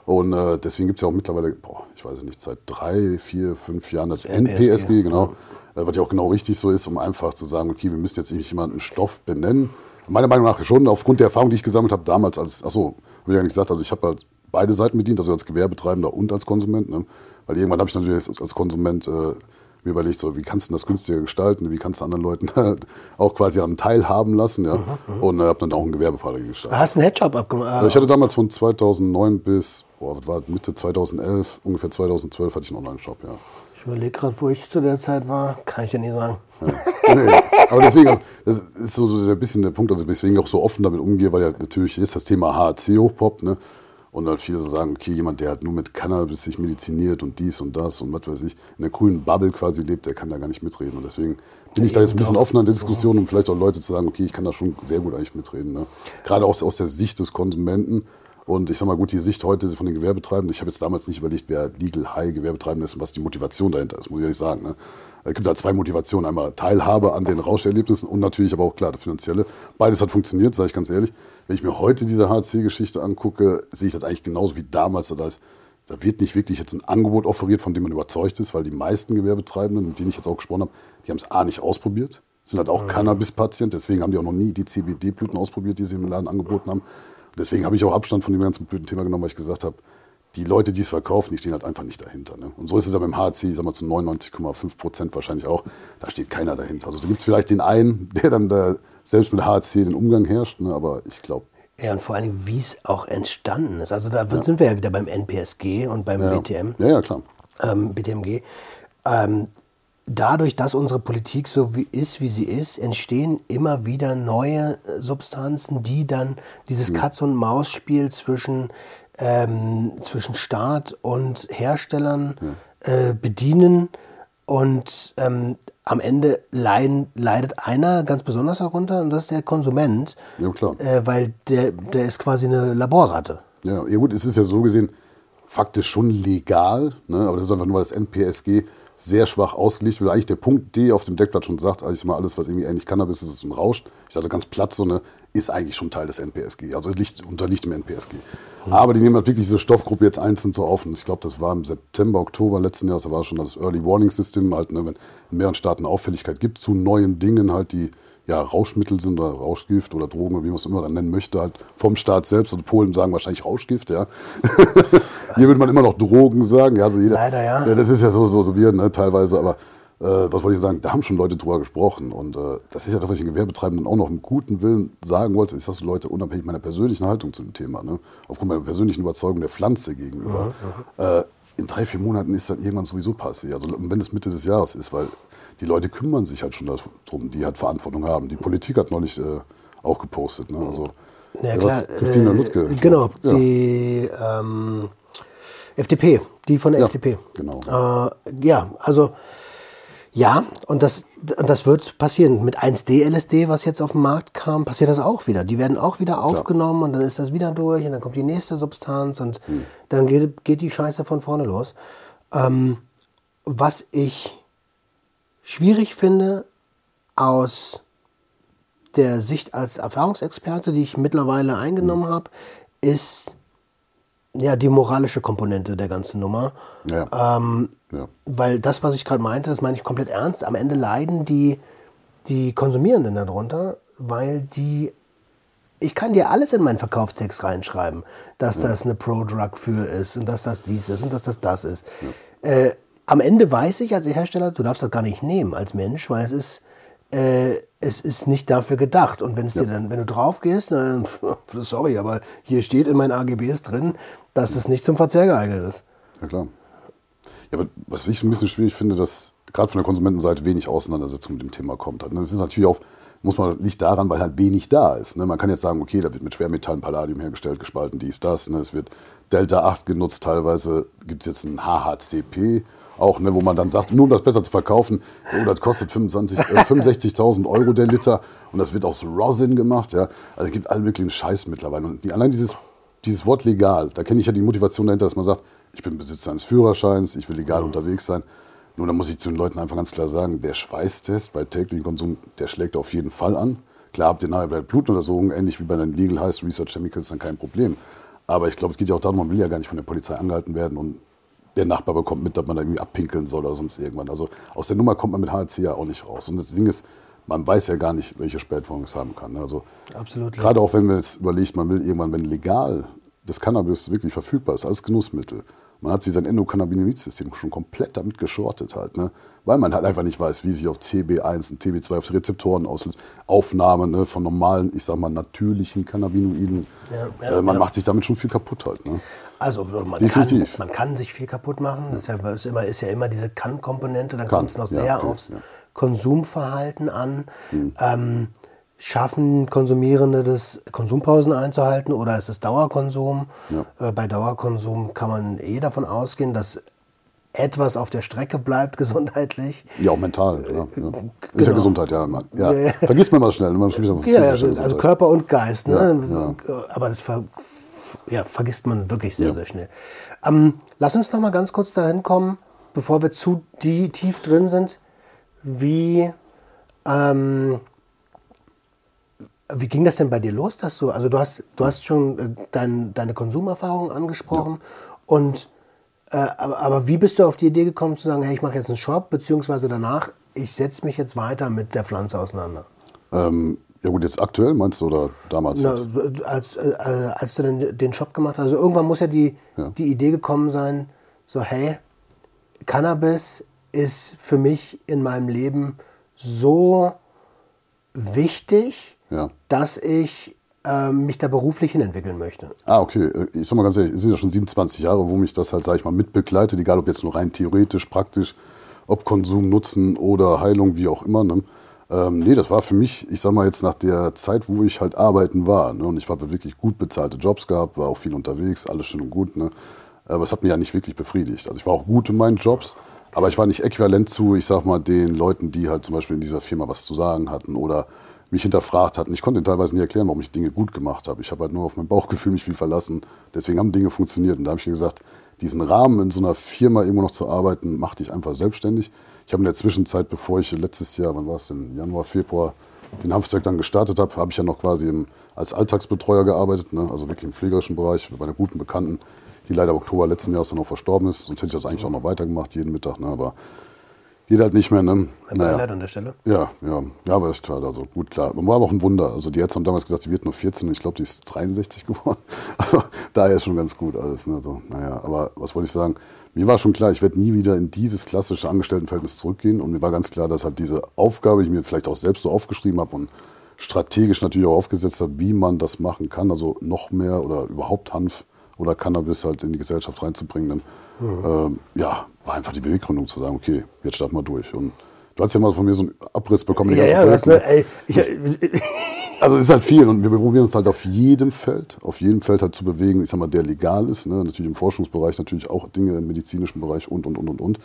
Und äh, deswegen gibt es ja auch mittlerweile, boah, ich weiß nicht, seit drei, vier, fünf Jahren das NPSG, genau. Äh, was ja auch genau richtig so ist, um einfach zu sagen, okay, wir müssen jetzt nicht jemanden Stoff benennen. Meiner Meinung nach schon, aufgrund der Erfahrung, die ich gesammelt habe damals als, achso, habe ich ja nicht gesagt, also ich habe halt beide Seiten bedient, also als Gewerbetreibender und als Konsument. Ne? Weil irgendwann habe ich natürlich als, Konsument äh, mir überlegt, so, wie kannst du das günstiger gestalten, wie kannst du anderen Leuten auch quasi an teilhaben lassen, ja. Mhm, und äh, habe dann auch ein Gewerbepartner gestartet. Hast du einen Headjob abgemacht? Also ich hatte damals von 2009 bis, boah, was war Mitte 2011, ungefähr 2012 hatte ich einen Online-Shop, ja. Ich überlege gerade, wo ich zu der Zeit war, kann ich ja nie sagen. Nee, aber deswegen, also, das ist so, so ein bisschen der Punkt, also deswegen auch so offen damit umgehe, weil ja natürlich ist das Thema HAC hochpoppt, ne? Und halt viele so sagen, okay, jemand, der halt nur mit Cannabis sich mediziniert und dies und das und was weiß ich, in der grünen Bubble quasi lebt, der kann da gar nicht mitreden. Und deswegen bin ich da jetzt ein bisschen offener in der Diskussion, um vielleicht auch Leute zu sagen, okay, ich kann da schon sehr gut eigentlich mitreden. Ne? Gerade aus, aus der Sicht des Konsumenten. Und ich sag mal, gut, die Sicht heute von den Gewerbetreibenden, ich habe jetzt damals nicht überlegt, wer Legal High Gewerbetreibende ist und was die Motivation dahinter ist, muss ich ehrlich sagen. Ne? Es gibt da zwei Motivationen. Einmal Teilhabe an den Rauscherlebnissen und natürlich aber auch klar, der finanzielle. Beides hat funktioniert, sage ich ganz ehrlich. Wenn ich mir heute diese HC-Geschichte angucke, sehe ich das eigentlich genauso wie damals. Da, ist, da wird nicht wirklich jetzt ein Angebot offeriert, von dem man überzeugt ist, weil die meisten Gewerbetreibenden, mit denen ich jetzt auch gesprochen habe, die haben es A nicht ausprobiert, sind halt auch mhm. Cannabis-Patient, deswegen haben die auch noch nie die CBD-Blüten ausprobiert, die sie im Laden angeboten haben. Deswegen habe ich auch Abstand von dem ganzen Blütenthema genommen, weil ich gesagt habe, die Leute, die es verkaufen, die stehen halt einfach nicht dahinter. Ne? Und so ist es ja beim HC, ich sag mal zu 99,5 Prozent wahrscheinlich auch, da steht keiner dahinter. Also da gibt es vielleicht den einen, der dann da selbst mit HC den Umgang herrscht, ne? aber ich glaube. Ja, und vor allem, wie es auch entstanden ist. Also da ja. sind wir ja wieder beim NPSG und beim ja. BTM. Ja, ja, klar. Ähm, BTMG. Ähm, dadurch, dass unsere Politik so wie ist, wie sie ist, entstehen immer wieder neue Substanzen, die dann dieses Katz- und Maus-Spiel zwischen ähm, zwischen Staat und Herstellern äh, bedienen. Und ähm, am Ende leiden, leidet einer ganz besonders darunter und das ist der Konsument. Ja, klar. Äh, weil der, der ist quasi eine Laborratte. Ja, ja, gut, es ist ja so gesehen faktisch schon legal, ne? aber das ist einfach nur, weil das NPSG sehr schwach ausgelegt wird. Eigentlich der Punkt D auf dem Deckblatt schon sagt, eigentlich mal alles, was irgendwie ähnlich Cannabis ist, ist und rauscht. Ich sage ganz platt, so eine, ist eigentlich schon Teil des NPSG. Also liegt, unterliegt dem NPSG. Mhm. Aber die nehmen halt wirklich diese Stoffgruppe jetzt einzeln so auf. Und ich glaube, das war im September, Oktober letzten Jahres, da war schon das Early Warning System, halt, ne, wenn in mehreren Staaten Auffälligkeit gibt zu neuen Dingen, halt, die ja, Rauschmittel sind oder Rauschgift oder Drogen oder wie man es immer dann nennen möchte, halt vom Staat selbst. Und Polen sagen wahrscheinlich Rauschgift, ja. Hier würde man immer noch Drogen sagen. Ja, also jeder, Leider, ja. ja. Das ist ja so, so, so wir, ne, teilweise, aber äh, was wollte ich sagen? Da haben schon Leute drüber gesprochen. Und äh, das ist ja das, was ich den Gewerbetreibenden auch noch im guten Willen sagen wollte, ist, dass Leute unabhängig meiner persönlichen Haltung zu dem Thema, ne, aufgrund meiner persönlichen Überzeugung der Pflanze gegenüber, mhm, äh, in drei, vier Monaten ist dann irgendwann sowieso passiert. Also wenn es Mitte des Jahres ist, weil die Leute kümmern sich halt schon darum, die halt Verantwortung haben. Die Politik hat neulich äh, auch gepostet. Ne? Also, ja, klar. Christina Lutke. Äh, genau, ja. die ähm, FDP, die von der ja, FDP. Genau. Äh, ja, also ja, und das, das wird passieren. Mit 1D-LSD, was jetzt auf den Markt kam, passiert das auch wieder. Die werden auch wieder aufgenommen und dann ist das wieder durch und dann kommt die nächste Substanz und hm. dann geht, geht die Scheiße von vorne los. Ähm, was ich schwierig finde aus der Sicht als Erfahrungsexperte, die ich mittlerweile eingenommen mhm. habe, ist ja die moralische Komponente der ganzen Nummer. Ja. Ähm, ja. Weil das, was ich gerade meinte, das meine ich komplett ernst. Am Ende leiden die, die Konsumierenden darunter, weil die ich kann dir alles in meinen Verkaufstext reinschreiben, dass ja. das eine Pro-Drug für ist und dass das dies ist und dass das das ist. Äh, am Ende weiß ich als Hersteller, du darfst das gar nicht nehmen als Mensch, weil es ist, äh, es ist nicht dafür gedacht. Und wenn es ja. dir dann, wenn du drauf gehst, sorry, aber hier steht in meinen AGBs drin, dass es nicht zum Verzehr geeignet ist. Ja klar. Ja, aber was ich ein bisschen schwierig finde, dass gerade von der Konsumentenseite wenig Auseinandersetzung mit dem Thema kommt. Das ist natürlich auch, muss man, liegt daran, weil halt wenig da ist. Ne? Man kann jetzt sagen, okay, da wird mit Schwermetallen Palladium hergestellt, gespalten, dies, das. Ne? Es wird Delta 8 genutzt, teilweise gibt es jetzt ein HHCP auch, ne, wo man dann sagt, nur um das besser zu verkaufen, oh, das kostet 25, äh, 65.000 Euro der Liter und das wird aus Rosin gemacht. Ja. Also es gibt alle möglichen Scheiß mittlerweile. Und die, allein dieses, dieses Wort legal, da kenne ich ja die Motivation dahinter, dass man sagt, ich bin Besitzer eines Führerscheins, ich will legal mhm. unterwegs sein. Nur da muss ich zu den Leuten einfach ganz klar sagen, der Schweißtest bei täglichem Konsum, der schlägt auf jeden Fall an. Klar habt ihr nachher bei Blutuntersuchungen, ähnlich wie bei den Legal Heißt Research Chemicals, dann kein Problem. Aber ich glaube, es geht ja auch darum, man will ja gar nicht von der Polizei angehalten werden und der Nachbar bekommt mit, dass man da irgendwie abpinkeln soll oder sonst irgendwann. Also aus der Nummer kommt man mit HC ja auch nicht raus. Und das Ding ist, man weiß ja gar nicht, welche Spätfolgen es haben kann. Also Absolut. Gerade auch wenn man jetzt überlegt, man will irgendwann, wenn legal das Cannabis wirklich verfügbar ist als Genussmittel Man hat sich sein Endokannabinoid-System schon komplett damit geschrottet halt, ne? weil man halt einfach nicht weiß, wie sich auf CB1 und CB2 auf die Rezeptoren auslöst. Aufnahme ne, von normalen, ich sag mal, natürlichen Cannabinoiden. Ja, ja, äh, man ja. macht sich damit schon viel kaputt halt. Ne? Also man kann, man kann sich viel kaputt machen. Das ist ja, ist immer, ist ja immer diese Kann-Komponente. Dann kommt es noch ja, sehr okay, aufs ja. Konsumverhalten an. Ähm, schaffen Konsumierende das, Konsumpausen einzuhalten oder ist es Dauerkonsum? Äh, bei Dauerkonsum kann man eh davon ausgehen, dass etwas auf der Strecke bleibt gesundheitlich. Ja, auch mental. Ja, ja. Ist ja Genau. Gesundheit, ja. Man, ja. Ja, ja. Vergisst man mal schnell. Man spricht aber Ja, also Gesundheit. Körper und Geist. Ne? Ja, Aber das ver ja, vergisst man wirklich sehr, Ja. sehr schnell. Ähm, lass uns noch mal ganz kurz dahin kommen, bevor wir zu die, tief drin sind, wie, ähm, wie ging das denn bei dir los, dass du, also du hast, du hast schon äh, dein, deine Konsumerfahrung angesprochen und äh, aber, aber wie bist du auf die Idee gekommen zu sagen, hey, ich mache jetzt einen Shop, beziehungsweise danach, ich setze mich jetzt weiter mit der Pflanze auseinander? Ähm, ja gut, jetzt aktuell meinst du oder damals? Na, als, äh, als du dann den Shop gemacht hast, also irgendwann muss ja die, Ja. die Idee gekommen sein, so hey, Cannabis ist für mich in meinem Leben so wichtig, Ja. dass ich ähm, mich da beruflich hinentwickeln möchte. Ah, okay. Äh, Ich sag mal ganz ehrlich, es sind ja schon 27 Jahre, wo mich das halt, sag ich mal, mitbegleitet, egal ob jetzt nur rein theoretisch, praktisch, ob Konsum, Nutzen oder Heilung, wie auch immer. Ne? Ähm, nee, das war für mich, ich sag mal jetzt nach der Zeit, wo ich halt arbeiten war. Ne? Und ich habe wirklich gut bezahlte Jobs gehabt, war auch viel unterwegs, alles schön und gut. Ne? Aber es hat mich ja nicht wirklich befriedigt. Also ich war auch gut in meinen Jobs, aber ich war nicht äquivalent zu, ich sag mal, den Leuten, die halt zum Beispiel in dieser Firma was zu sagen hatten oder mich hinterfragt hatten. Ich konnte ihnen teilweise nicht erklären, warum ich Dinge gut gemacht habe. Ich habe halt nur auf mein Bauchgefühl mich viel verlassen. Deswegen haben Dinge funktioniert. Und da habe ich mir gesagt, diesen Rahmen in so einer Firma irgendwo noch zu arbeiten, macht dich einfach selbstständig. Ich habe in der Zwischenzeit, bevor ich letztes Jahr, wann war es denn, Januar, Februar, den Hanfzweig dann gestartet habe, habe ich ja noch quasi im, als Alltagsbetreuer gearbeitet, ne? also wirklich im pflegerischen Bereich, bei einer guten Bekannten, die leider im Oktober letzten Jahres dann auch verstorben ist. Sonst hätte ich das eigentlich auch noch weitergemacht, jeden Mittag. Ne? Aber geht halt nicht mehr. Ne? Beileid an der Stelle. Ja, ja, ja, aber ist schade. Also gut, klar. Man war aber auch ein Wunder. Also die Ärzte haben damals gesagt, sie wird nur 14 und ich glaube, die ist 63 geworden. Also daher ist schon ganz gut alles. Ne? Also, naja, aber was wollte ich sagen? Mir war schon klar, ich werde nie wieder in dieses klassische Angestelltenverhältnis zurückgehen. Und mir war ganz klar, dass halt diese Aufgabe, die ich mir vielleicht auch selbst so aufgeschrieben habe und strategisch natürlich auch aufgesetzt habe, wie man das machen kann, also noch mehr oder überhaupt Hanf oder Cannabis halt in die Gesellschaft reinzubringen, dann, ähm, ja, war einfach die Beweggründung zu sagen, okay, jetzt starten wir durch. Und du hast ja mal von mir so einen Abriss bekommen, die Ja, ja, Projekte. mir, ey, ich, Also es ist halt viel und wir probieren uns halt auf jedem Feld, auf jedem Feld halt zu bewegen, ich sag mal, der legal ist, ne? natürlich im Forschungsbereich, natürlich auch Dinge im medizinischen Bereich und, und, und, und, und.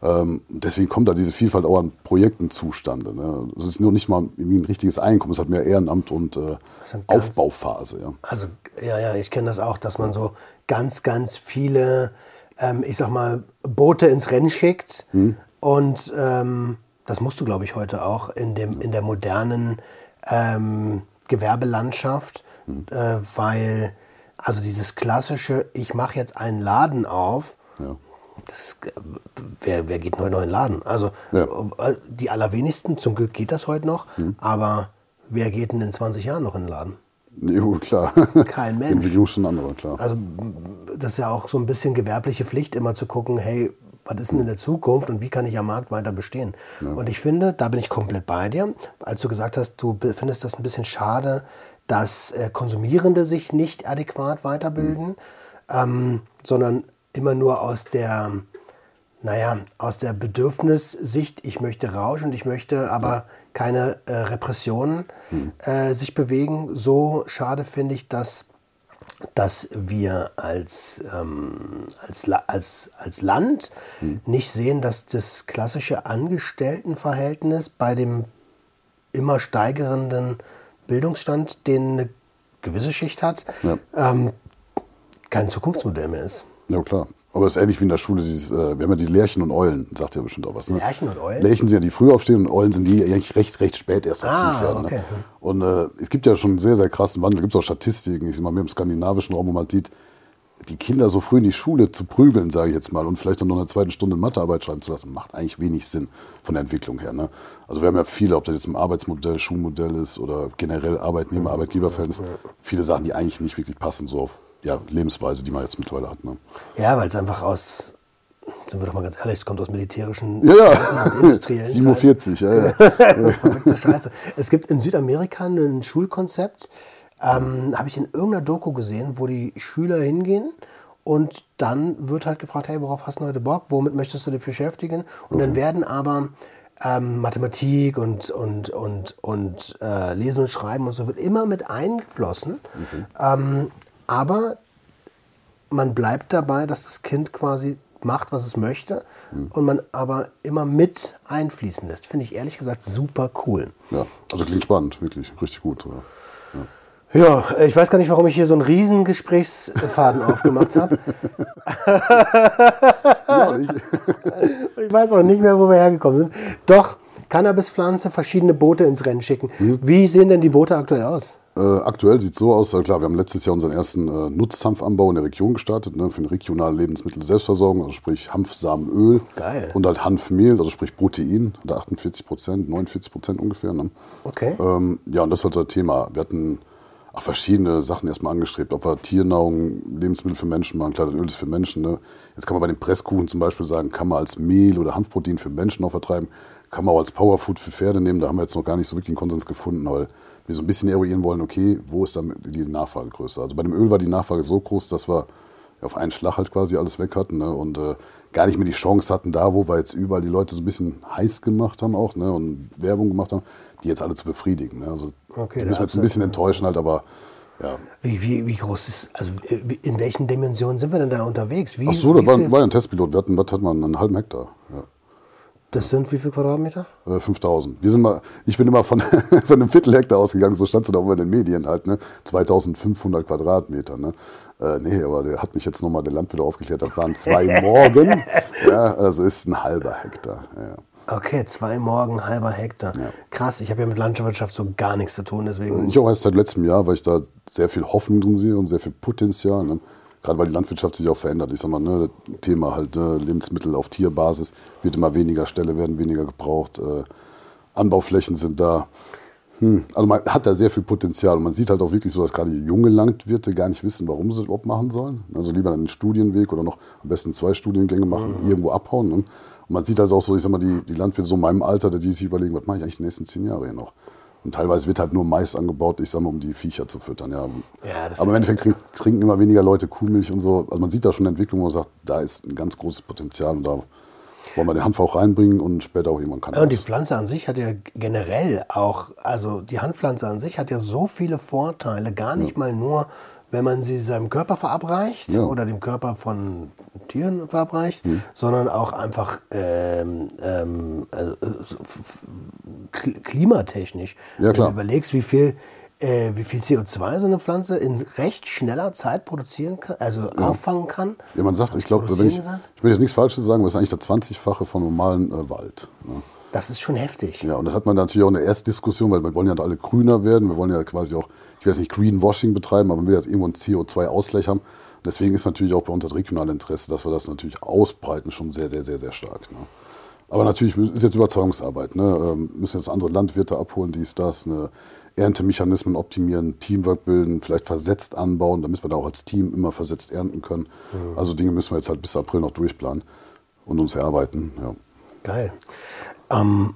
Ähm, deswegen kommt da diese Vielfalt auch an Projekten zustande. Ne? Es ist nur nicht mal irgendwie ein richtiges Einkommen, es hat mehr Ehrenamt und äh, Aufbauphase. Ja. Also, ja, ja, ich kenne das auch, dass man so ganz, ganz viele, ähm, ich sag mal, Boote ins Rennen schickt. Und ähm, das musst du, glaube ich, heute auch in, dem, in der modernen ähm, Gewerbelandschaft, äh, weil, also dieses klassische, ich mache jetzt einen Laden auf, Ja. Das, wer, wer geht neu in einen Laden? Also Ja. äh, die allerwenigsten, zum Glück geht das heute noch, aber wer geht denn in 20 Jahren noch in den Laden? Jo, klar. Kein Mensch. Ist schon andere, klar. Also das ist ja auch so ein bisschen gewerbliche Pflicht, immer zu gucken, hey, was ist denn in der Zukunft und wie kann ich am Markt weiter bestehen? Und ich finde, da bin ich komplett bei dir. Als du gesagt hast, du findest das ein bisschen schade, dass äh, Konsumierende sich nicht adäquat weiterbilden, ähm, sondern immer nur aus der, naja, aus der Bedürfnissicht, ich möchte Rausch und ich möchte aber keine äh, Repressionen äh, sich bewegen. So schade finde ich, dass, dass wir als, ähm, als, als, als Land nicht sehen, dass das klassische Angestelltenverhältnis bei dem immer steigernden Bildungsstand, den eine gewisse Schicht hat, Ja. ähm, kein Zukunftsmodell mehr ist. Ja, klar. Aber es ist ähnlich wie in der Schule, dieses, äh, wir haben ja diese Lerchen und Eulen, sagt ja bestimmt auch was. Ne? Lerchen und Eulen? Lerchen sind ja die früh aufstehen und Eulen sind die, die eigentlich recht, recht spät erst aktiv Ah, werden. okay. Ne? Und äh, es gibt ja schon einen sehr, sehr krassen Wandel. Da gibt es auch Statistiken, ich sehe mal mehr im skandinavischen Raum, wo man sieht, die Kinder so früh in die Schule zu prügeln, sage ich jetzt mal, und vielleicht dann noch in der zweiten Stunde Mathearbeit schreiben zu lassen, macht eigentlich wenig Sinn von der Entwicklung her. Ne? Also wir haben ja viele, ob das jetzt im Arbeitsmodell, Schulmodell ist oder generell Arbeitnehmer-Arbeitgeberverhältnis, viele Sachen, die eigentlich nicht wirklich passen, so auf ja, Lebensweise, die man jetzt mittlerweile hat. Ne? Ja, weil es einfach aus, sind wir doch mal ganz ehrlich, es kommt aus militärischen Ja, ja. industriellen 47, ja, ja. Verrückte Scheiße. Es gibt in Südamerika ein Schulkonzept, ähm, habe ich in irgendeiner Doku gesehen, wo die Schüler hingehen und dann wird halt gefragt, hey, worauf hast du heute Bock? Womit möchtest du dich beschäftigen? Und dann werden aber ähm, Mathematik und, und, und, und äh, Lesen und Schreiben und so wird immer mit eingeflossen. Ähm, aber man bleibt dabei, dass das Kind quasi macht, was es möchte und man aber immer mit einfließen lässt. Finde ich ehrlich gesagt super cool. ja. Also klingt spannend, wirklich, richtig gut. Ja. Ja, ich weiß gar nicht, warum ich hier so einen riesen Gesprächsfaden aufgemacht habe. Ja, ich, Ich weiß auch nicht mehr, wo wir hergekommen sind. Doch, Cannabispflanze, verschiedene Boote ins Rennen schicken. Wie sehen denn die Boote aktuell aus? Äh, aktuell sieht es so aus, äh, klar, wir haben letztes Jahr unseren ersten äh, Nutzhanfanbau in der Region gestartet, ne, für eine regionale Lebensmittelselbstversorgung, also sprich Hanfsamenöl Geil. und halt Hanfmehl, also sprich Protein, da 48 Prozent, 49 Prozent ungefähr. Ne? Okay. Ähm, ja, und das ist halt das Thema. Wir hatten auch verschiedene Sachen erstmal angestrebt, ob wir Tiernahrung, Lebensmittel für Menschen machen, klar, das Öl ist für Menschen. Ne? Jetzt kann man bei den Presskuchen zum Beispiel sagen, kann man als Mehl oder Hanfprotein für Menschen auch vertreiben, kann man auch als Powerfood für Pferde nehmen. Da haben wir jetzt noch gar nicht so wirklich einen Konsens gefunden, weil wir so ein bisschen eruieren wollen, okay, wo ist da die Nachfrage größer? Also bei dem Öl war die Nachfrage so groß, dass wir auf einen Schlag halt quasi alles weg hatten ne? und äh, gar nicht mehr die Chance hatten, da wo wir jetzt überall die Leute so ein bisschen heiß gemacht haben auch ne? und Werbung gemacht haben, die jetzt alle zu befriedigen. Ne? Also Okay, die müssen wir jetzt ein bisschen ja. enttäuschen halt, aber ja. Wie, wie, wie groß ist, also in welchen Dimensionen sind wir denn da unterwegs? Wie, Ach so, wie war, war ja ein Testpilot. Wir hatten, was hat man, einen halben Hektar. Ja. Das sind wie viele Quadratmeter? Äh, 5000. Wir sind mal, ich bin immer von, von einem Viertelhektar ausgegangen, so stand es da immer in den Medien halt, ne? 2500 Quadratmeter, ne? Äh, nee, aber der hat mich jetzt nochmal der Landwirt aufgeklärt, das waren zwei Morgen. Ja, also ist ein halber Hektar. Ja. Okay, zwei Morgen, halber Hektar. Krass, ich habe ja mit Landwirtschaft so gar nichts zu tun, deswegen. Ich auch erst seit letztem Jahr, weil ich da sehr viel Hoffnung drin sehe und sehr viel Potenzial. Ne? Gerade weil die Landwirtschaft sich auch verändert. Ich sag mal, ne, das Thema halt ne, Lebensmittel auf Tierbasis wird immer weniger, Ställe werden weniger gebraucht, äh, Anbauflächen sind da. Hm, also man hat da sehr viel Potenzial und man sieht halt auch wirklich so, dass gerade junge Landwirte gar nicht wissen, warum sie überhaupt machen sollen. Also lieber einen Studienweg oder noch am besten zwei Studiengänge machen, irgendwo abhauen. Ne? Und man sieht also auch so, ich sag mal, die, die Landwirte so in meinem Alter, die sich überlegen, was mache ich eigentlich die nächsten zehn Jahre hier noch? Und teilweise wird halt nur Mais angebaut, ich sag mal, um die Viecher zu füttern. Ja. Ja, Aber im Endeffekt trink, trinken immer weniger Leute Kuhmilch und so. Also man sieht da schon eine Entwicklung, wo man sagt, da ist ein ganz großes Potenzial und da wollen wir den Hanf auch reinbringen und später auch jemand kann. Ja, und die Pflanze an sich hat ja generell auch, also die Handpflanze an sich hat ja so viele Vorteile, gar nicht mal nur, wenn man sie seinem Körper verabreicht Ja. oder dem Körper von Tieren verabreicht, sondern auch einfach ähm, ähm, also, äh, klimatechnisch. Ja, klar. Wenn du überlegst, wie viel, äh, wie viel CO2 so eine Pflanze in recht schneller Zeit produzieren kann, also auffangen kann. Ja, man sagt, ich glaube, wenn ich, ich will jetzt nichts Falsches sagen, aber es ist eigentlich das 20-fache vom normalen äh, Wald. Ne? Das ist schon heftig. Ja, und dann hat man natürlich auch eine Erstdiskussion, weil wir wollen ja alle grüner werden. Wir wollen ja quasi auch, ich will jetzt nicht Greenwashing betreiben, aber man will jetzt irgendwo einen CO2-Ausgleich haben. Deswegen ist natürlich auch bei uns das regionale Interesse, dass wir das natürlich ausbreiten, schon sehr, sehr, sehr, sehr stark. Ne? Aber natürlich ist jetzt Überzeugungsarbeit. Ne? Ähm, müssen jetzt andere Landwirte abholen, dies, das, ne? Erntemechanismen optimieren, Teamwork bilden, vielleicht versetzt anbauen, damit wir da auch als Team immer versetzt ernten können. Also Dinge müssen wir jetzt halt bis April noch durchplanen und uns erarbeiten. Ja. Geil. Ähm,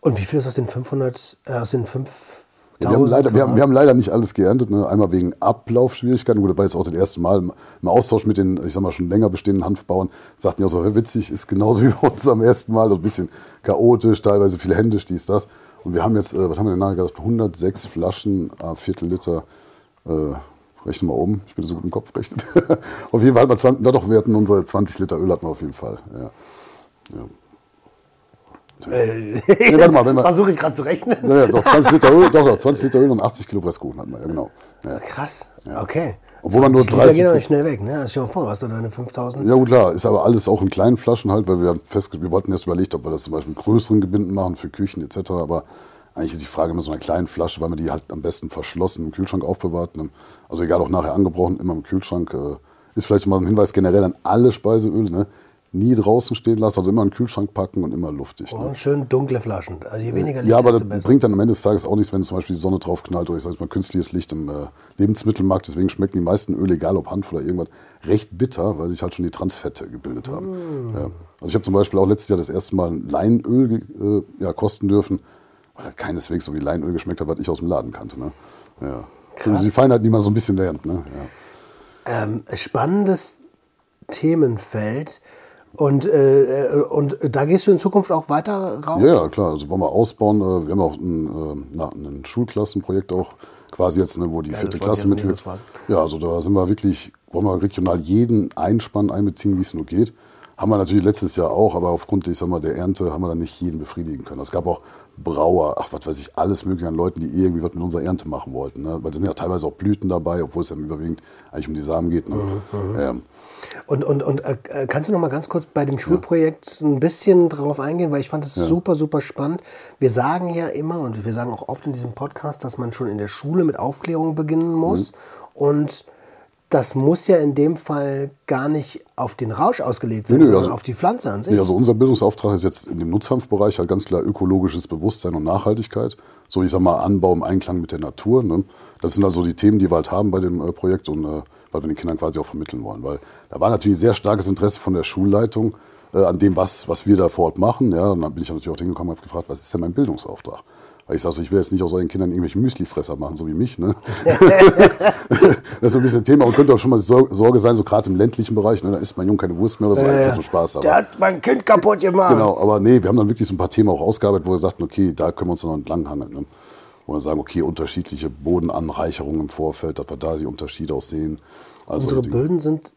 und wie viel ist aus den 500, äh, aus den 5000? Ja, wir, haben leider, wir, haben, wir haben leider nicht alles geerntet. Ne? Einmal wegen Ablaufschwierigkeiten. Gut, das war jetzt auch das erste Mal im, Austausch mit den, ich sag mal, schon länger bestehenden Hanfbauern. Sagten ja so, "Hör, witzig, ist genauso wie bei uns am ersten Mal. So ein bisschen chaotisch, teilweise viel händisch, dies, das. Und wir haben jetzt, äh, was haben wir denn nachher gesagt? 106 Flaschen, äh, Viertel Liter. Äh, rechnen wir um. Ich bin so gut im Kopf rechnen. auf jeden Fall hat man 20, na doch, wir hatten unsere 20 Liter Öl hatten wir auf jeden Fall. Ja. Äh, Nee, warte mal, wenn wir- Versuche ich gerade zu rechnen. Ja, ja, doch, 20 Liter Öl, doch, doch, 20 Liter Öl und 80 Kilo Presskuchen hatten wir, ja, genau. Ja. Krass. Okay. Obwohl man nur 20 Liter 30 gehen aber schnell weg, ne? Stell dir mal vor, du hast da deine 5000. Ja gut, klar, ist aber alles auch in kleinen Flaschen halt, weil wir haben festge wir wollten erst überlegt, ob wir das zum Beispiel in größeren Gebinden machen für Küchen etc. Aber eigentlich ist die Frage immer so einer kleinen Flasche, weil man die halt am besten verschlossen im Kühlschrank aufbewahrt. Ne? Also egal, auch nachher angebrochen, immer im Kühlschrank. Äh, ist vielleicht mal ein Hinweis generell an alle Speiseöle. Ne? Nie draußen stehen lassen, also immer in den Kühlschrank packen und immer luftig. Oh, Ne? und schön dunkle Flaschen. Also je weniger Licht, Ja, aber das besser. bringt dann am Ende des Tages auch nichts, wenn zum Beispiel die Sonne drauf knallt oder ich sage mal künstliches Licht im äh, Lebensmittelmarkt. Deswegen schmecken die meisten Öle, egal ob Hanf oder irgendwas, recht bitter, weil sich halt schon die Transfette gebildet haben. Mm. Ja. Also ich habe zum Beispiel auch letztes Jahr das erste Mal ein Leinöl äh, ja, kosten dürfen, weil das keineswegs so wie Leinöl geschmeckt hat, was ich aus dem Laden kannte. Ne? Ja. Also die Feinheit, die man so ein bisschen lernt. Ne? Ja. ähm, spannendes Themenfeld. Und, äh, äh, und da gehst du in Zukunft auch weiter raus? Ja, ja, klar. Also wollen wir ausbauen. Äh, Wir haben auch ein, äh, na, ein Schulklassenprojekt auch quasi jetzt, ne, wo die Ja, vierte Klasse fragen. Ja, also da sind wir wirklich, wollen wir regional jeden Einspann einbeziehen, wie es nur geht. Haben wir natürlich letztes Jahr auch, aber aufgrund ich sag mal, der Ernte haben wir dann nicht jeden befriedigen können. Es gab auch Brauer, ach was weiß ich, alles mögliche an Leuten, die irgendwie was mit unserer Ernte machen wollten. Ne? Weil da sind ja teilweise auch Blüten dabei, obwohl es ja überwiegend eigentlich um die Samen geht. Ne? Mhm, Ähm, Und, und, und äh, äh, kannst du noch mal ganz kurz bei dem Schulprojekt ein bisschen drauf eingehen, weil ich fand es super, super spannend. Wir sagen ja immer und wir sagen auch oft in diesem Podcast, dass man schon in der Schule mit Aufklärung beginnen muss. Und das muss ja in dem Fall gar nicht auf den Rausch ausgelegt sein, Nö, sondern also- auf die Pflanze an sich. Nee, also unser Bildungsauftrag ist jetzt in dem Nutzhanfbereich halt ganz klar ökologisches Bewusstsein und Nachhaltigkeit. So, ich sag mal, Anbau im Einklang mit der Natur. Ne? Das sind also die Themen, die wir halt haben bei dem äh, Projekt und äh, weil wir den Kindern quasi auch vermitteln wollen. Weil da war natürlich sehr starkes Interesse von der Schulleitung äh, an dem, was, was wir da vor Ort machen. Ja? Und dann bin ich natürlich auch hingekommen und habe gefragt, was ist denn mein Bildungsauftrag? Weil ich sage ich will jetzt nicht aus euren Kindern irgendwelche Müslifresser machen, so wie mich. Ne? das ist so ein bisschen Thema und könnte auch schon mal Sor- Sorge sein, so gerade im ländlichen Bereich. Ne? Da isst mein Junge keine Wurst mehr oder so, das hat so Spaß. Aber. Der hat mein Kind kaputt gemacht. Genau, aber nee, wir haben dann wirklich so ein paar Themen auch ausgearbeitet, wo wir sagten, okay, da können wir uns noch entlanghangeln. Ne? Wo wir sagen, okay, unterschiedliche Bodenanreicherungen im Vorfeld, dass wir da die Unterschiede auch sehen. Also Unsere Böden sind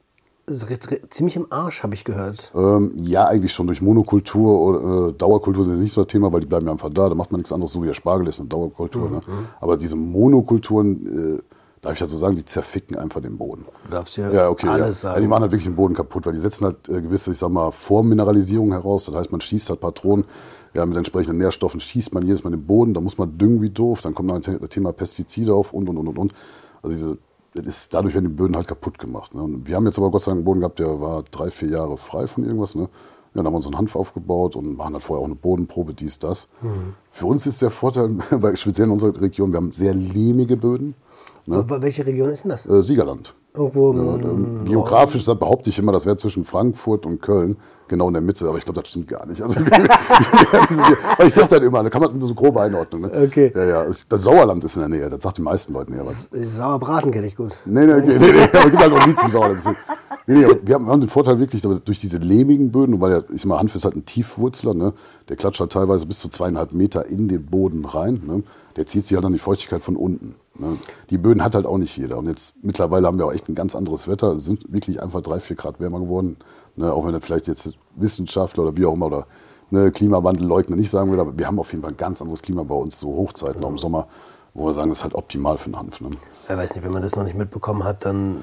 ziemlich im Arsch, habe ich gehört. ähm, ja, eigentlich schon durch Monokultur oder äh, Dauerkultur sind nicht so das Thema, weil die bleiben ja einfach da. Da macht man nichts anderes, so wie der Spargel ist eine Dauerkultur. Ne? Aber diese Monokulturen, äh, darf ich dazu sagen, die zerficken einfach den Boden. Du darfst ja, Ja, okay. alles ja. sagen. Ja, die machen halt wirklich den Boden kaputt, weil die setzen halt äh, gewisse, ich sag mal, Vormineralisierung heraus. Das heißt, man schießt halt Patronen, ja, mit entsprechenden Nährstoffen schießt man jedes Mal den Boden, da muss man düngen wie doof, dann kommt noch das Thema Pestizide auf und und und und und. Also diese, das ist, dadurch werden die Böden halt kaputt gemacht. Ne? Wir haben jetzt aber Gott sei Dank einen Boden gehabt, der war drei, vier Jahre frei von irgendwas. Ne? Ja, dann haben wir uns einen Hanf aufgebaut und machen halt vorher auch eine Bodenprobe, dies, das. Mhm. Für uns ist der Vorteil, weil speziell in unserer Region, wir haben sehr lehmige Böden. Ne? Welche Region ist denn das? Äh, Siegerland. Irgendwo Ja, ähm, geografisch das behaupte ich immer, das wäre zwischen Frankfurt und Köln, genau in der Mitte, aber ich glaube, das stimmt gar nicht. Also, ich sage dann immer, da kann man so grobe Einordnung. Ne? Okay. Ja, ja, das Sauerland ist in der Nähe, das sagt die meisten Leute näher. Was. Sauerbraten kenne ich gut. Nee, nee, nee, nee, nee, aber gibt halt auch nie zum Sauerland. Nee, nee, wir haben, den Vorteil wirklich durch diese lehmigen Böden, und weil ja, ich sag mal, Hanf ist halt ein Tiefwurzler, ne? der klatscht halt teilweise bis zu zweieinhalb Meter in den Boden rein. Ne? Der zieht sich halt dann die Feuchtigkeit von unten. Ne? Die Böden hat halt auch nicht jeder. Und jetzt mittlerweile haben wir auch echt ein ganz anderes Wetter. Es sind wirklich einfach drei, vier Grad wärmer geworden. Ne? Auch wenn er vielleicht jetzt Wissenschaftler oder wie auch immer oder ne, Klimawandelleugner nicht sagen will, aber wir haben auf jeden Fall ein ganz anderes Klima bei uns, so Hochzeiten auch im Sommer, wo wir sagen, das ist halt optimal für den Hanf. Ne? Ich weiß nicht, wenn man das noch nicht mitbekommen hat, dann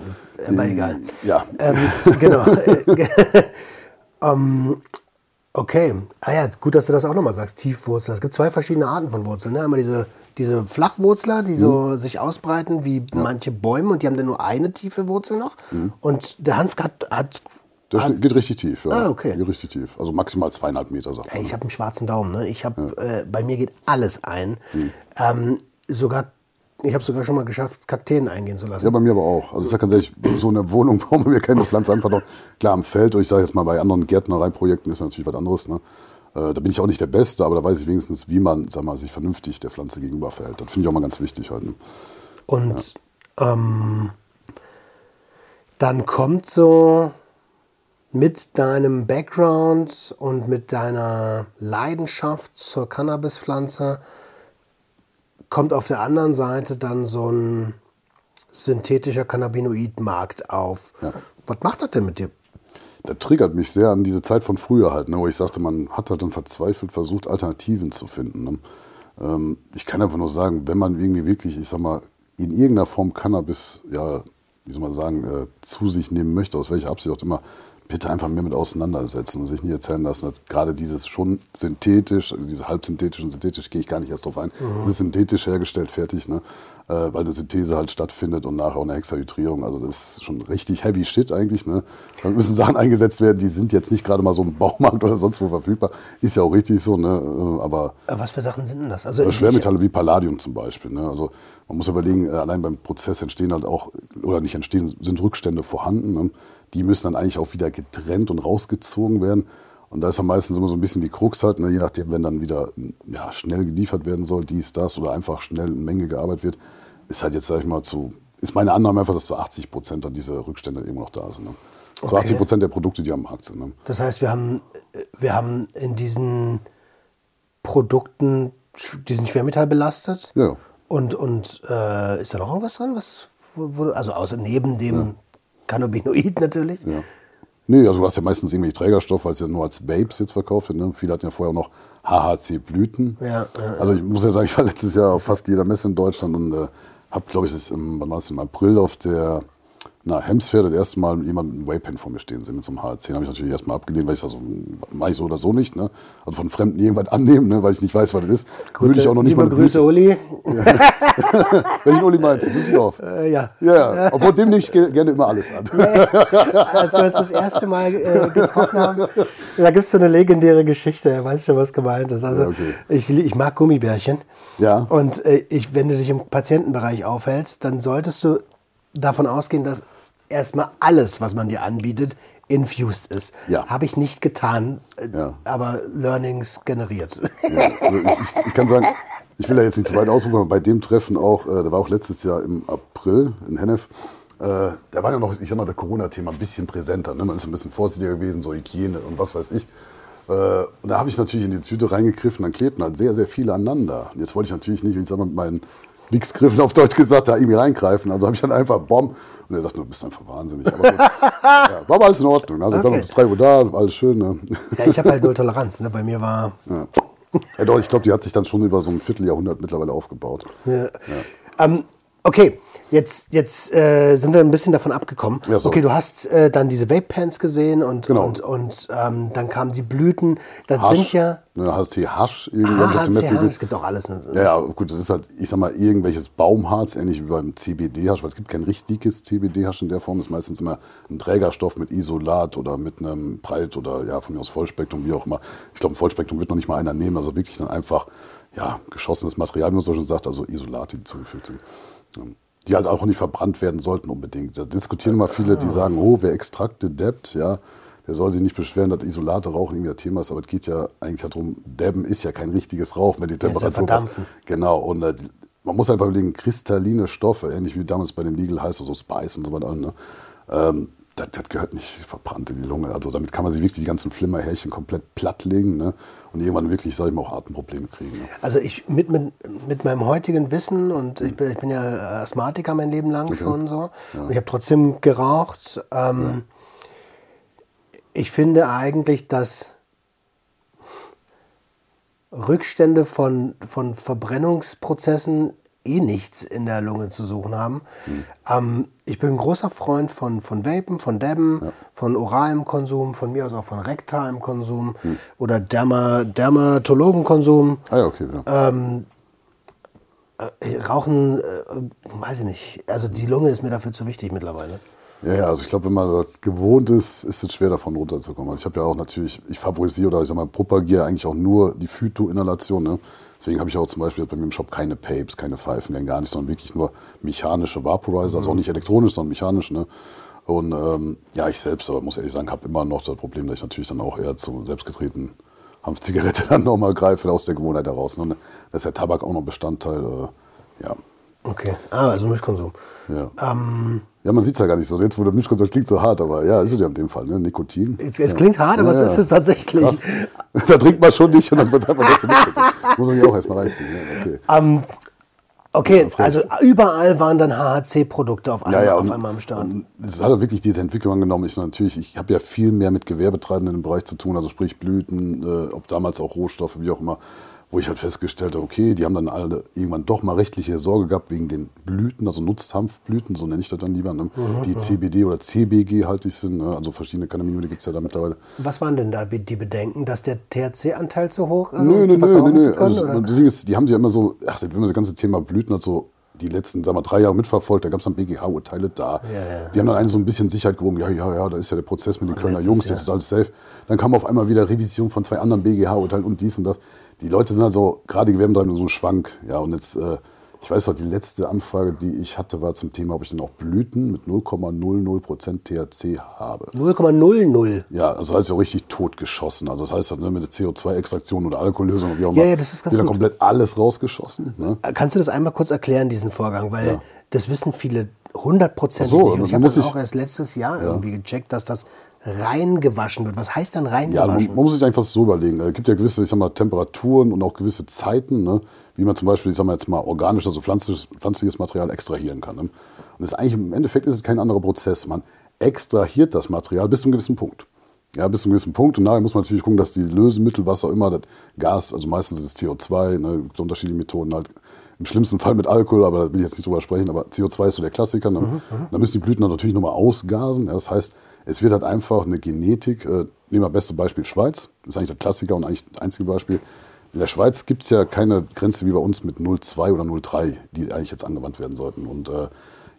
aber egal. Ja. Ähm, genau. Äh, ähm, okay. Ah ja, gut, dass du das auch nochmal sagst. Tiefwurzler. Es gibt zwei verschiedene Arten von Wurzeln. Ne? Einmal diese, diese Flachwurzler, die so Mhm. sich ausbreiten wie manche Bäume und die haben dann nur eine tiefe Wurzel noch. Mhm. Und der Hanf hat, hat Der steht- geht richtig tief. Ja. Ah, okay. Geht richtig tief. Also maximal zweieinhalb Meter, sagt man. ich habe einen schwarzen Daumen. Ne? Ich hab, äh, bei mir geht alles ein. Hm. Ähm, sogar, ich habe sogar schon mal geschafft, Kakteen eingehen zu lassen. Ja, bei mir aber auch. Also ich sag ganz ehrlich, so in der Wohnung brauchen wir keine Pflanze einfach noch. Klar, am Feld, und ich sage jetzt mal, bei anderen Gärtnereiprojekten ist natürlich was anderes. Ne? Äh, da bin ich auch nicht der Beste, aber da weiß ich wenigstens, wie man sag mal, sich vernünftig der Pflanze gegenüber verhält. Das finde ich auch mal ganz wichtig halt. Ne? Und ähm, dann kommt so mit deinem Background und mit deiner Leidenschaft zur Cannabispflanze, kommt auf der anderen Seite dann so ein synthetischer Cannabinoidmarkt auf. Ja. Was macht das denn mit dir? Das triggert mich sehr an diese Zeit von früher halt, ne, wo ich sagte, man hat halt dann verzweifelt versucht, Alternativen zu finden. Ne? Ähm, ich kann einfach nur sagen, wenn man irgendwie wirklich, ich sag mal, in irgendeiner Form Cannabis, ja, wie soll man sagen, äh, zu sich nehmen möchte, aus welcher Absicht auch immer, bitte einfach mehr mit auseinandersetzen und sich nicht erzählen lassen, gerade dieses schon synthetisch, also diese halbsynthetisch und synthetisch gehe ich gar nicht erst drauf ein. Es ist synthetisch hergestellt, fertig, ne? äh, weil eine Synthese halt stattfindet und nachher auch eine Hexahydrierung. Also das ist schon richtig heavy shit eigentlich. Ne? Da müssen Sachen eingesetzt werden, die sind jetzt nicht gerade mal so im Baumarkt oder sonst wo verfügbar. Ist ja auch richtig so, ne? Äh, aber was für Sachen sind denn das? Also Schwermetalle wie Palladium zum Beispiel. Ne? Also man muss überlegen, äh, allein beim Prozess entstehen halt auch, oder nicht entstehen, sind Rückstände vorhanden. Ne? Die müssen dann eigentlich auch wieder getrennt und rausgezogen werden. Und da ist dann meistens immer so ein bisschen die Krux halt, ne? je nachdem, wenn dann wieder ja, schnell geliefert werden soll, dies, das, oder einfach schnell in Menge gearbeitet wird, ist halt jetzt, sag ich mal, zu, ist meine Annahme einfach, dass zu 80 Prozent dann diese Rückstände immer noch da sind. Ne? So Okay. 80 Prozent der Produkte, die am Markt sind. Ne? Das heißt, wir haben, wir haben in diesen Produkten diesen Schwermetall belastet. Ja. Und, und äh, ist da noch irgendwas dran? Was, also außer neben dem Cannabinoid natürlich. Ja. Nee, also du hast ja meistens irgendwelche Trägerstoffe, weil es ja nur als Vapes jetzt verkauft wird. Ne? Viele hatten ja vorher auch noch HHC-Blüten. Ja, ja, Also ich muss ja sagen, ich war letztes Jahr auf fast jeder Messe in Deutschland und äh, habe, glaube ich, das im, wann war es, im April auf der na, Hemsfair das erste Mal jemanden ein Vape-Pen vor mir stehen sehen mit so einem HHC. habe ich natürlich erstmal abgelehnt, weil ich sage, so, mache ich so oder so nicht. Ne? Also von Fremden irgendwas annehmen, ne? weil ich nicht weiß, was das ist. Würde ich auch noch nicht mal Grüße, Blüte- Uli. Welchen Uli meinst du? Düsseldorf. Äh, ja. Ja, obwohl dem nehme ich ge- gerne immer alles an. Als wir uns das erste Mal äh, getroffen haben, da gibt es so eine legendäre Geschichte. Er weiß schon, was gemeint ist. Also, Ja, okay. ich, ich mag Gummibärchen. Ja. Und äh, ich, wenn du dich im Patientenbereich aufhältst, dann solltest du davon ausgehen, dass erstmal alles, was man dir anbietet, infused ist. Ja. Habe ich nicht getan, Ja. aber Learnings generiert. Ja, also ich, ich, kann sagen, ich will da jetzt nicht zu weit ausrufen, aber bei dem Treffen auch, äh, da war auch letztes Jahr im April in Hennef, äh, da war ja noch, ich sag mal, das Corona-Thema ein bisschen präsenter. Ne? Man ist ein bisschen vorsichtiger gewesen, so Hygiene und was weiß ich. Äh, und da habe ich natürlich in die Tüte reingegriffen, dann klebten halt sehr, sehr viele aneinander. Und jetzt wollte ich natürlich nicht, wie ich sag mal, mit meinen Wichsgriffen auf Deutsch gesagt, da irgendwie reingreifen. Also habe ich dann einfach Bom. Und er sagt, du bist einfach wahnsinnig. Aber ja, war aber alles in Ordnung. Also ich war Okay. noch bis 3 Uhr da, alles schön. Ne? ja, ich habe halt null Toleranz. Ne? Bei mir war Ja. ja, doch, ich glaube, die hat sich dann schon über so ein Vierteljahrhundert mittlerweile aufgebaut. Ja. Ähm, okay, jetzt, jetzt äh, sind wir ein bisschen davon abgekommen. Ja, so. Okay, du hast äh, dann diese Vape-Pens gesehen und, Genau. und, und ähm, dann kamen die Blüten. Das Hasch, sind ja. Ne, HST Hasch, auf HCH, gesehen. es gibt auch alles. Ne? Ja, ja, gut, das ist halt, ich sag mal, irgendwelches Baumharz, ähnlich wie beim CBD-Hasch, weil es gibt kein richtiges CBD-Hasch in der Form, ist meistens immer ein Trägerstoff mit Isolat oder mit einem Breit- oder ja, von mir aus Vollspektrum, wie auch immer. Ich glaube, ein Vollspektrum wird noch nicht mal einer nehmen, also wirklich dann einfach, ja, geschossenes Material, wie man so schon sagt, also Isolate, die zugefügt sind. Ja. Die halt auch nicht verbrannt werden sollten unbedingt. Da diskutieren immer viele, die sagen, oh, wer Extrakte deppt, ja, der soll sich nicht beschweren, dass Isolate rauchen irgendwie das Thema ist, aber es geht ja eigentlich darum, Debben ist ja kein richtiges Rauchen, wenn die ist ja Temperatur passt. verdampfen. Genau, und äh, man muss einfach überlegen, kristalline Stoffe, ähnlich wie damals bei den Legal Heiß, so Spice und so weiter, ne? ähm, das, das gehört nicht verbrannt in die Lunge. Also damit kann man sich wirklich die ganzen Flimmerhärchen komplett plattlegen ne? und irgendwann wirklich, sag ich mal, auch Atemprobleme kriegen. Ne? Also ich mit, mit, mit meinem heutigen Wissen und ich bin, ich bin ja Asthmatiker mein Leben lang schon so und ich habe trotzdem geraucht. Ähm, Ich finde eigentlich, dass Rückstände von, von Verbrennungsprozessen eh nichts in der Lunge zu suchen haben. Ähm, ich bin ein großer Freund von, von Vapen, von Dabben, von oralem Konsum, von mir aus auch von rektalem Konsum oder Derma, Dermatologenkonsum. Ah ja, okay. Ja. Äh, Rauchen, äh, weiß ich nicht. Also die Lunge ist mir dafür zu wichtig mittlerweile. Ja, ja, also ich glaube, wenn man das gewohnt ist, ist es schwer davon runterzukommen. Also ich habe ja auch natürlich, ich favorisiere oder ich sag mal, propagiere eigentlich auch nur die Phytoinhalation. Ne? Deswegen habe ich auch zum Beispiel bei mir im Shop keine Papes, keine Pfeifen, werden gar nicht, sondern wirklich nur mechanische Vaporizer, also auch nicht elektronisch, sondern mechanisch. Ne? Und ähm, ja, ich selbst, aber muss ehrlich sagen, habe immer noch das Problem, dass ich natürlich dann auch eher zu selbstgetretenen Hanfzigarette dann nochmal greife aus der Gewohnheit heraus. Ne? Da ist der Tabak auch noch Bestandteil. Äh, ja, Okay. Ah, also Mischkonsum. ja. Ähm, Ja, man sieht es ja gar nicht so. Jetzt, wo der Mischkonsum das klingt so hart, aber ja, ist es ja in dem Fall, ne? Nikotin. es, es klingt hart, aber Ja, es ist ja. es tatsächlich. Krass. Da trinkt man schon nicht und dann wird einfach trotzdem Mischkonsum. Muss man sich auch erstmal reinziehen. Ja, okay. Ähm, okay, recht. also überall waren dann HHC-Produkte auf einmal, auf und- einmal am Start. Es hat ja wirklich diese Entwicklung angenommen. Ich natürlich, ich habe ja viel mehr mit Gewerbetreibenden im Bereich zu tun, also sprich Blüten, äh, ob damals auch Rohstoffe, wie auch immer. Wo ich halt festgestellt habe, okay, die haben dann alle irgendwann doch mal rechtliche Sorge gehabt wegen den Blüten, also Nutzhanfblüten, so nenne ich das dann lieber, ne? die CBD oder CBG haltig sind, ne? also verschiedene Cannabinoide gibt es ja da mittlerweile. Was waren denn da die Bedenken, dass der THC-Anteil zu hoch ist? Nö, nö, nö, nö, Also, Ding ist, die haben sich ja immer so, ach, wenn man das ganze Thema Blüten hat, so die letzten, sagen wir, drei Jahre mitverfolgt, da gab es dann BGH-Urteile da. Ja, ja. Die haben dann einen so ein bisschen Sicherheit gewogen, ja, ja, ja, da ist ja der Prozess mit den Kölner letztes Jungs, Jahr. jetzt ist alles safe. Dann kam auf einmal wieder Revision von zwei anderen BGH-Urteilen und dies und das. Die Leute sind halt so, gerade die Gewerbetreibenden, so ein Schwank. Ja, und jetzt, äh, ich weiß noch, die letzte Anfrage, die ich hatte, war zum Thema, ob ich denn auch Blüten mit 0,00% THC habe. 0,00. Ja, also heißt ja richtig totgeschossen. Also das heißt halt, ne, mit der CO2-Extraktion oder Alkohollösung, wie auch immer, Ja, ja, das ist ganz wird dann gut. komplett alles rausgeschossen. Ne? Kannst du das einmal kurz erklären, diesen Vorgang? Weil Ja. das wissen viele hundertprozentig Ach so, nicht. Und das ich habe das auch erst letztes Jahr irgendwie gecheckt, dass das reingewaschen wird. Was heißt denn Ja, man, reingewaschen? man muss sich einfach so überlegen. Es gibt ja gewisse, ich sag mal, Temperaturen und auch gewisse Zeiten, ne? wie man zum Beispiel, ich sag mal jetzt mal, organisch, also pflanzliches, pflanzliches Material extrahieren kann. Ne? Und das ist eigentlich, im Endeffekt ist es kein anderer Prozess. Man extrahiert das Material bis zu einem gewissen Punkt. Ja, bis zu einem gewissen Punkt. Und nachher muss man natürlich gucken, dass die Lösemittel, was auch immer, das Gas, also meistens ist es CO2, ne, gibt unterschiedliche Methoden halt. Im schlimmsten Fall mit Alkohol, aber da will ich jetzt nicht drüber sprechen, aber CO2 ist so der Klassiker. Ne? Da müssen die Blüten dann natürlich nochmal ausgasen. Ja, das heißt, es wird halt einfach eine Genetik, äh, nehmen wir beste Beispiel Schweiz, das ist eigentlich der Klassiker und eigentlich das einzige Beispiel. In der Schweiz gibt es ja keine Grenze wie bei uns mit 0,2 oder 0,3, die eigentlich jetzt angewandt werden sollten. Und äh,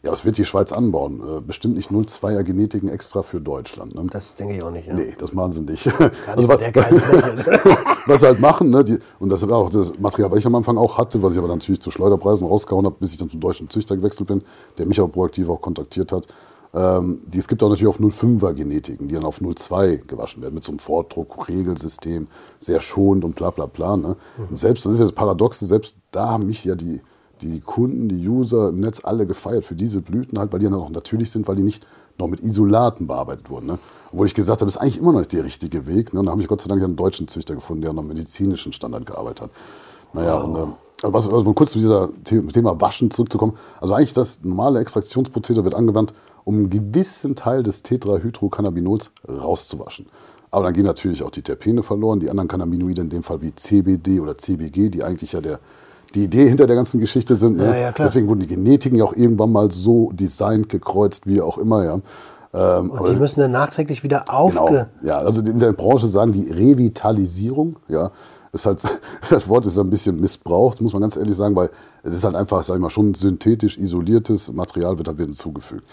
ja, was wird die Schweiz anbauen? Äh, bestimmt nicht 0,2er Genetiken extra für Deutschland. Ne? Das denke ich auch nicht. Ja. Nee, das machen sie nicht. Der kalten Fläche. was sie halt machen, ne, die, und das war auch das Material, was ich am Anfang auch hatte, was ich aber natürlich zu Schleuderpreisen rausgehauen habe, bis ich dann zum deutschen Züchter gewechselt bin, der mich auch proaktiv auch kontaktiert hat. Ähm, die, es gibt auch natürlich auch 0,5er Genetiken, die dann auf 0,2 gewaschen werden, mit so einem Vordruck-Regelsystem, sehr schonend und bla bla bla. Ne? Und selbst, das ist ja das Paradoxe, selbst da haben mich ja die, die Kunden, die User im Netz alle gefeiert für diese Blüten halt, weil die dann auch natürlich sind, weil die nicht noch mit Isolaten bearbeitet wurden. Ne? Obwohl ich gesagt habe, das ist eigentlich immer noch nicht der richtige Weg. Ne? Und da habe ich Gott sei Dank einen deutschen Züchter gefunden, der noch am medizinischen Standard gearbeitet hat. Naja, und ähm, also was, also mal kurz zu dieser The Thema Waschen zurückzukommen. Also eigentlich das normale Extraktionsprozedere wird angewandt, um einen gewissen Teil des Tetrahydrocannabinols rauszuwaschen. Aber dann gehen natürlich auch die Terpene verloren, die anderen Cannabinoide, in dem Fall wie CBD oder CBG, die eigentlich ja der, die Idee hinter der ganzen Geschichte sind. Ne? Ja, ja. Deswegen wurden die Genetiken ja auch irgendwann mal so designt, gekreuzt, wie auch immer. Ja. Ähm, Und die müssen dann nachträglich wieder Genau. aufge... Ja, also in der Branche sagen die Revitalisierung, ja, ist halt, das Wort ist ein bisschen missbraucht, muss man ganz ehrlich sagen, weil es ist halt einfach, sag ich mal, schon synthetisch isoliertes Material wird halt wieder hinzugefügt.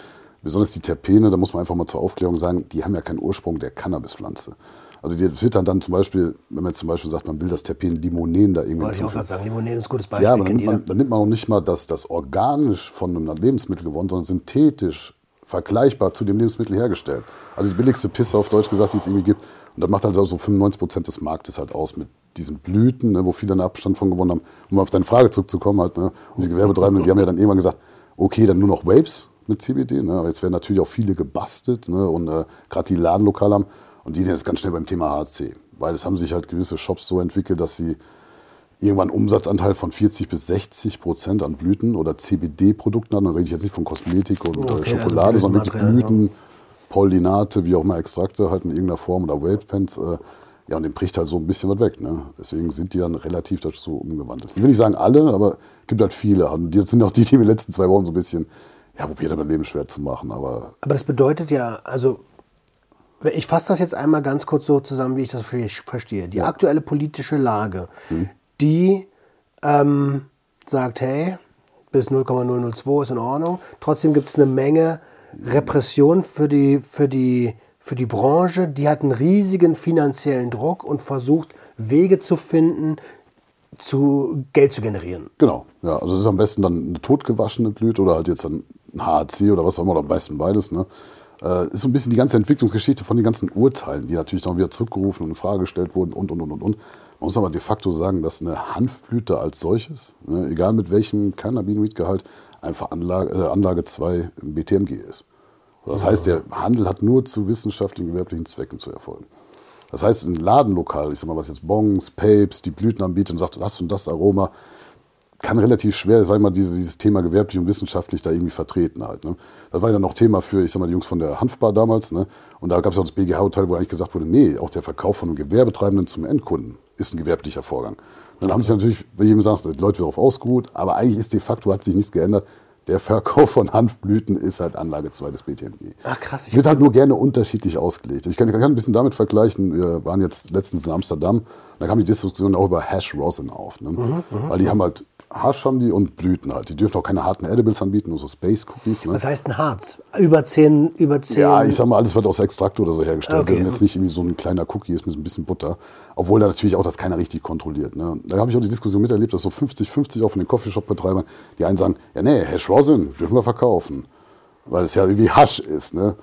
Besonders die Terpene, da muss man einfach mal zur Aufklärung sagen, die haben ja keinen Ursprung der Cannabispflanze. Also die wird dann, dann zum Beispiel, wenn man jetzt zum Beispiel sagt, man will das Terpen Limonen da irgendwie Wollte ich auch gerade sagen, Limonene ist ein gutes Beispiel. Ja, aber dann nimmt, man, dann nimmt man auch nicht mal das, das organisch von einem Lebensmittel gewonnen, sondern synthetisch vergleichbar zu dem Lebensmittel hergestellt. Also die billigste Pisse auf Deutsch gesagt, die es irgendwie gibt. Und das macht halt auch so 95 Prozent des Marktes halt aus mit diesen Blüten, ne, wo viele einen Abstand von gewonnen haben. Um auf deine Frage zurückzukommen, halt, ne, und die Gewerbetreibenden, die haben ja dann irgendwann gesagt, okay, dann nur noch Vapes mit CBD. Ne, aber jetzt werden natürlich auch viele gebastelt ne, und äh, gerade die Ladenlokale haben. Und die sind jetzt ganz schnell beim Thema HC. Weil es haben sich halt gewisse Shops so entwickelt, dass sie irgendwann einen Umsatzanteil von 40 bis 60 Prozent an Blüten oder CBD-Produkten haben. Dann rede ich jetzt nicht von Kosmetik und Okay, äh, also Schokolade, sondern wirklich Blüten, Pollinate, wie auch immer Extrakte halt in irgendeiner Form oder Vape-Pens. Äh, ja, und dem bricht halt so ein bisschen was weg. Ne? Deswegen sind die dann relativ dazu umgewandelt. Ich will nicht sagen alle, aber es gibt halt viele. Und das sind auch die, die in den letzten zwei Wochen so ein bisschen, ja, probiert haben, mein Leben schwer zu machen. Aber Aber das bedeutet ja, also ich fasse das jetzt einmal ganz kurz so zusammen, wie ich das ver- verstehe. Die aktuelle politische Lage, Mhm. die ähm, sagt, hey, bis 0,002 ist in Ordnung. Trotzdem gibt es eine Menge Repression für die, für, die, für die Branche. Die hat einen riesigen finanziellen Druck und versucht, Wege zu finden, zu Geld zu generieren. Genau, ja. Also es ist am besten dann eine totgewaschene Blüte oder halt jetzt ein HAC oder was auch immer, oder am besten beides. Ne? Äh, ist so ein bisschen die ganze Entwicklungsgeschichte von den ganzen Urteilen, die natürlich dann wieder zurückgerufen und in Frage gestellt wurden und und und und und. Man muss aber de facto sagen, dass eine Hanfblüte als solches, ne, egal mit welchem Cannabinoidgehalt, einfach Anlage, äh, Anlage 2 im BTMG ist. Das heißt, der Handel hat nur zu wissenschaftlichen, gewerblichen Zwecken zu erfolgen. Das heißt, ein Ladenlokal, ich sag mal, was jetzt Bongs, Papes, die Blüten anbietet und sagt, das und das Aroma, kann relativ schwer, sag ich mal, dieses, dieses Thema gewerblich und wissenschaftlich da irgendwie vertreten halt. Ne? Das war ja noch Thema für, ich sag mal, die Jungs von der Hanfbar damals. Ne? Und da gab es auch das BGH-Urteil, wo eigentlich gesagt wurde, nee, auch der Verkauf von einem Gewerbetreibenden zum Endkunden ist ein gewerblicher Vorgang. Und dann haben sich natürlich, wie jedem die Leute darauf ausgeruht, aber eigentlich ist de facto, hat sich nichts geändert. Der Verkauf von Hanfblüten ist halt Anlage 2 des BTMG. Ach krass, ich Wird halt nur gerne unterschiedlich ausgelegt. Ich kann, ich kann ein bisschen damit vergleichen. Wir waren jetzt letztens in Amsterdam. Da kam die Diskussion auch über Hash Rosin auf. Ne? Mhm, Weil die haben halt Hasch haben die und Blüten halt. Die dürfen auch keine harten Edibles anbieten, nur so Space Cookies. Ne? Was heißt ein Harz? Über 10, über 10. Ja, ich sag mal, alles wird aus Extrakt oder so hergestellt. Okay. Wenn jetzt nicht irgendwie so ein kleiner Cookie ist mit ein bisschen Butter. Obwohl da natürlich auch das keiner richtig kontrolliert. Ne? Da habe ich auch die Diskussion miterlebt, dass so 50-50 auch von den Coffeeshop-Betreibern, die einen sagen, ja nee, Hash Rosin dürfen wir verkaufen. Weil es ja irgendwie Hasch ist. Ne?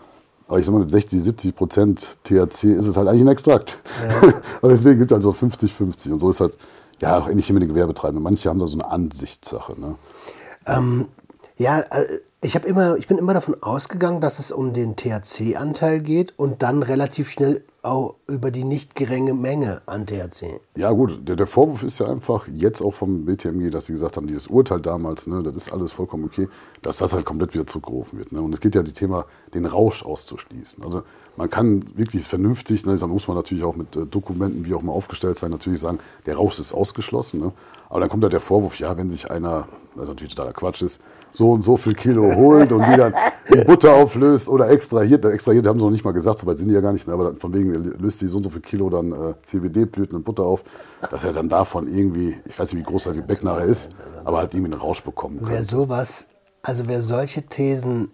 Aber ich sag mal, mit 60, 70 Prozent THC ist es halt eigentlich ein Extrakt. und deswegen gibt es halt so 50-50. Und so ist halt, ja, auch ähnlich wie mit den Gewerbetreibenden. Manche haben da so eine Ansichtssache. Ne? Ja, äh, ich, hab immer, ich bin immer davon ausgegangen, dass es um den THC-Anteil geht und dann relativ schnell auch über die nicht geringe Menge an THC. Ja gut, der, der Vorwurf ist ja einfach jetzt auch vom BTMG, dass sie gesagt haben, dieses Urteil damals, ne, das ist alles vollkommen okay, dass das halt komplett wieder zurückgerufen wird. Ne? Und es geht ja um das Thema, den Rausch auszuschließen. Also man kann wirklich vernünftig, ne, dann muss man natürlich auch mit äh, Dokumenten, wie auch immer aufgestellt sein, natürlich sagen, der Rausch ist ausgeschlossen. Ne? Aber dann kommt halt der Vorwurf, ja, wenn sich einer, was natürlich totaler Quatsch ist, so und so viel Kilo holt und die dann in Butter auflöst oder extrahiert, extrahiert haben sie noch nicht mal gesagt, so weit sind die ja gar nicht, ne, aber dann von wegen löst die so und so viel Kilo dann äh, CBD-Blüten in Butter auf, dass er dann davon irgendwie, ich weiß nicht, wie groß das Gebäck nachher ist, aber halt irgendwie einen Rausch bekommen Wer kann. sowas, also wer solche Thesen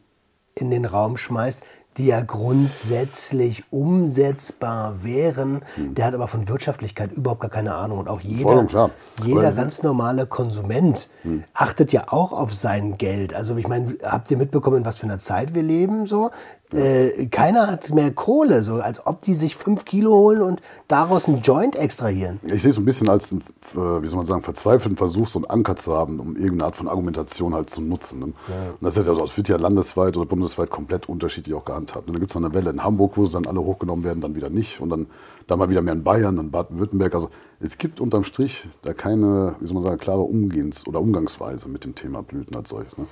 in den Raum schmeißt, die ja grundsätzlich umsetzbar wären, der hat aber von Wirtschaftlichkeit überhaupt gar keine Ahnung. Und auch jeder, klar. jeder ganz normale Konsument achtet ja auch auf sein Geld. Also ich meine, habt ihr mitbekommen, in was für einer Zeit wir leben? So? Äh, keiner hat mehr Kohle, so als ob die sich fünf Kilo holen und daraus einen Joint extrahieren. Ich sehe es so ein bisschen als, einen, äh, wie soll man sagen, verzweifelten Versuch, so einen Anker zu haben, um irgendeine Art von Argumentation halt zu nutzen. Ne? Und das ist ja, das wird ja landesweit oder bundesweit komplett unterschiedlich auch gehandhabt. Und dann gibt es noch eine Welle in Hamburg, wo sie dann alle hochgenommen werden, dann wieder nicht. Und dann, dann mal wieder mehr in Bayern, dann Baden-Württemberg. Also es gibt unterm Strich da keine, wie soll man sagen, klare Umgehens- oder Umgangsweise mit dem Thema Blüten als solches. Ne?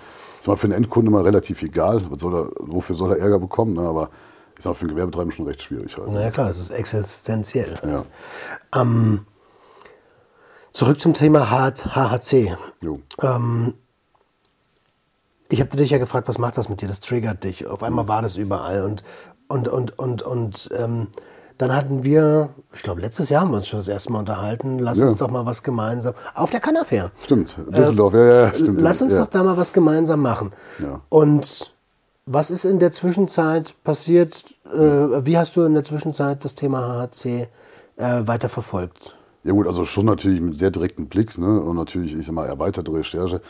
Ist mal für den Endkunden immer relativ egal, soll er, wofür soll er Ärger bekommen, ne? aber ist auch für den Gewerbetreibenden schon recht schwierig halt. Na ja klar, es ist existenziell. Ja. Ähm, zurück zum Thema HHC. Jo. Ich habe dich ja gefragt, was macht das mit dir? Das triggert dich. Auf einmal war das überall. Und, und, und, und, und ähm, dann hatten wir, ich glaube, letztes Jahr haben wir uns schon das erste Mal unterhalten. Lass Ja. uns doch mal was gemeinsam. Auf der Cannafair. Stimmt, Düsseldorf, ja, ja, stimmt. Äh, Lass uns ja. doch da mal was gemeinsam machen. Ja. Und was ist in der Zwischenzeit passiert? Äh, wie hast du in der Zwischenzeit das Thema HHC äh, weiter verfolgt? Ja gut, also schon natürlich mit sehr direktem Blick ne? und natürlich, ich sag mal, erweiterte Recherche.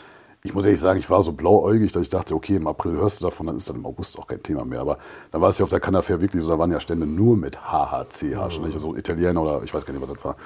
Ich muss ehrlich sagen, ich war so blauäugig, dass ich dachte, okay, im April hörst du davon, dann ist dann im August auch kein Thema mehr. Aber dann war es ja auf der Cannafair wirklich so, da waren ja Stände nur mit HHC, Hasch, nicht? also Italiener oder ich weiß gar nicht, was das war.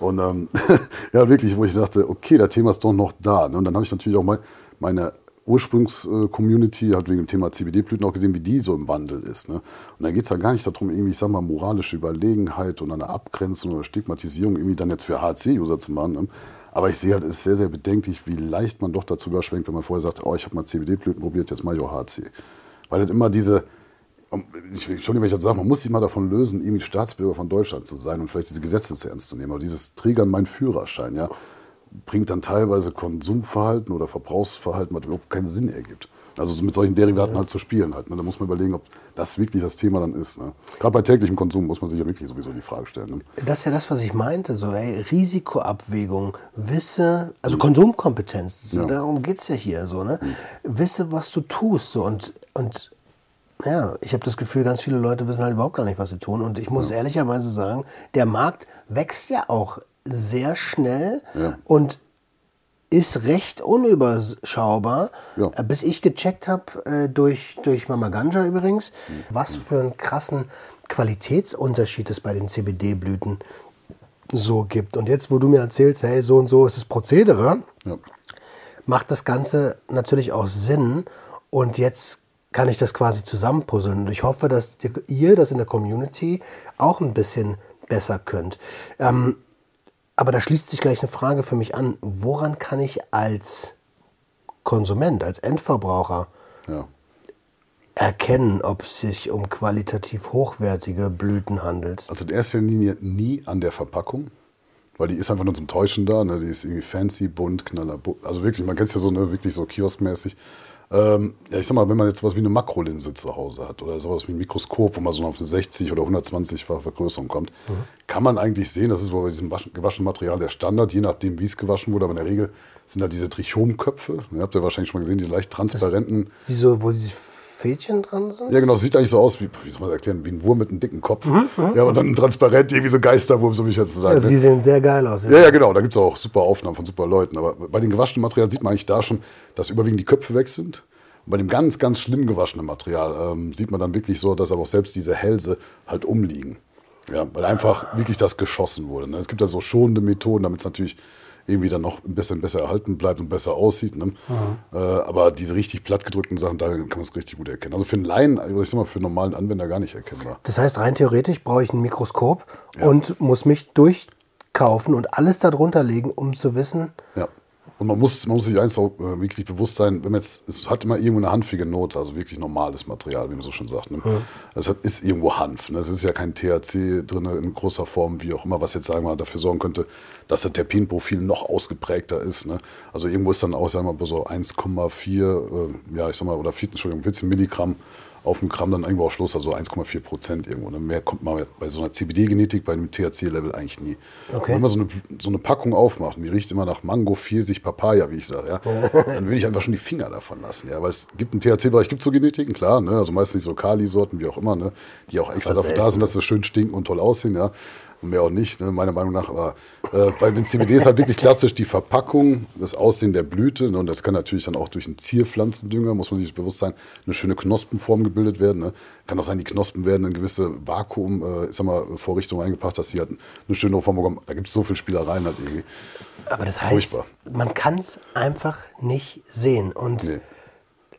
Und ähm, ja, wirklich, wo ich sagte, okay, das Thema ist doch noch da. Ne? Und dann habe ich natürlich auch mal meine Ursprungs-Community, halt wegen dem Thema CBD-Blüten auch gesehen, wie die so im Wandel ist. Ne? Und da geht es ja gar nicht darum, irgendwie, ich sag mal, moralische Überlegenheit und eine Abgrenzung oder Stigmatisierung irgendwie dann jetzt für HC-User zu machen. Ne? Aber ich sehe halt, es ist sehr, sehr bedenklich, wie leicht man doch dazu überschwenkt, wenn man vorher sagt, oh, ich habe mal CBD-Blüten probiert, jetzt auch HC. Weil das immer diese, ich, Entschuldigung, wenn ich das sage, man muss sich mal davon lösen, irgendwie Staatsbürger von Deutschland zu sein und vielleicht diese Gesetze zu ernst zu nehmen. Aber dieses Triggern, mein Führerschein, ja, bringt dann teilweise Konsumverhalten oder Verbrauchsverhalten, was überhaupt keinen Sinn ergibt. Also so mit solchen Derivaten halt zu spielen halt. Ne? Da muss man überlegen, ob das wirklich das Thema dann ist. Ne? Gerade bei täglichem Konsum muss man sich ja wirklich sowieso die Frage stellen. Ne? Das ist ja das, was ich meinte, so ey, Risikoabwägung, wisse, also Konsumkompetenz, Ja. darum geht es ja hier so, ne? Wisse, was du tust. So, und, und ja, ich habe das Gefühl, ganz viele Leute wissen halt überhaupt gar nicht, was sie tun. Und ich muss ehrlicherweise sagen, der Markt wächst ja auch sehr schnell Ja. und ist recht unüberschaubar, Ja. äh, bis ich gecheckt habe, äh, durch, durch Mama Ganja übrigens, was für einen krassen Qualitätsunterschied es bei den CBD-Blüten so gibt. Und jetzt, wo du mir erzählst, hey, so und so ist das Prozedere, Ja. macht das Ganze natürlich auch Sinn. Und jetzt kann ich das quasi zusammenpuzzeln. Und ich hoffe, dass ihr das in der Community auch ein bisschen besser könnt. Ähm, Aber da schließt sich gleich eine Frage für mich an. Woran kann ich als Konsument, als Endverbraucher Ja. erkennen, ob es sich um qualitativ hochwertige Blüten handelt? Also in erster Linie nie an der Verpackung, weil die ist einfach nur zum Täuschen da. Ne? Die ist irgendwie fancy, bunt, knaller. Also wirklich, man kennt es ja so, ne, wirklich so kioskmäßig. Ähm, ja, ich sag mal, wenn man jetzt was wie eine Makrolinse zu Hause hat oder sowas wie ein Mikroskop, wo man so auf eine 60 oder 120-fache Vergrößerung kommt, kann man eigentlich sehen, das ist bei diesem waschen- gewaschenen Material der Standard, je nachdem, wie es gewaschen wurde, aber in der Regel sind da diese Trichomköpfe. Ihr habt ja wahrscheinlich schon mal gesehen, diese leicht transparenten. Die so, wo diese Fädchen dran sind? Ja, genau, es sieht eigentlich so aus, wie, wie soll man das erklären, wie ein Wurm mit einem dicken Kopf. Ja, und dann transparent, irgendwie so Geisterwurm, so wie ich jetzt sage. Also die sehen sehr geil aus. Ja, ja, genau. Da gibt es auch super Aufnahmen von super Leuten. Aber bei den gewaschenen Materialien sieht man eigentlich da schon, dass überwiegend die Köpfe weg sind. Und bei dem ganz, ganz schlimm gewaschenen Material ähm, sieht man dann wirklich so, dass aber auch selbst diese Hälse halt umliegen. Ja, weil einfach wirklich das geschossen wurde. Ne? Es gibt ja so schonende Methoden, damit es natürlich irgendwie dann noch ein bisschen besser erhalten bleibt und besser aussieht. Ne? Äh, aber diese richtig plattgedrückten Sachen, da kann man es richtig gut erkennen. Also für einen Laien, ich sag mal, für einen normalen Anwender gar nicht erkennbar. Das heißt, rein theoretisch brauche ich ein Mikroskop und muss mich durchkaufen und alles darunter legen, um zu wissen, Ja. Und man muss, man muss sich eins auch äh, wirklich bewusst sein, wenn man jetzt, es hat immer irgendwo eine hanfige Note, also wirklich normales Material, wie man so schon sagt. Ne? Es hat, ist irgendwo Hanf. Ne? Es ist ja kein THC drin in großer Form, wie auch immer, was jetzt sagen wir mal dafür sorgen könnte, dass das Terpinprofil noch ausgeprägter ist. Ne? Also irgendwo ist dann auch, sagen wir mal, so 1,4, äh, ja, ich sag mal, oder 4, Entschuldigung, 14 Milligramm auf dem Gramm dann irgendwo auch Schluss, also 1,4 Prozent irgendwo. Ne? Mehr kommt man bei so einer CBD-Genetik, bei einem THC-Level eigentlich nie. Okay. Wenn man so eine, so eine Packung aufmacht und die riecht immer nach Mango, Pfirsich, Papaya, wie ich sage, ja, dann würde ich einfach schon die Finger davon lassen. Ja? Weil es gibt im THC-Bereich gibt so Genetiken, klar, ne? also meistens so Kali-Sorten, wie auch immer, ne? die auch extra dafür da sind, dass sie schön stinken und toll aussehen. Ja? Und mehr auch nicht, ne? meiner Meinung nach. Aber äh, bei den CBD ist halt wirklich klassisch die Verpackung, das Aussehen der Blüte. Ne? Und das kann natürlich dann auch durch einen Zierpflanzendünger, muss man sich bewusst sein, eine schöne Knospenform gebildet werden. Ne? Kann auch sein, die Knospen werden in gewisse Vakuum, äh, ich sag mal, Vorrichtungen eingepackt, dass sie halt eine schöne Form bekommen. Da gibt es so viel Spielereien halt irgendwie. aber das heißt, Furchtbar. man kann es einfach nicht sehen. Und Nee.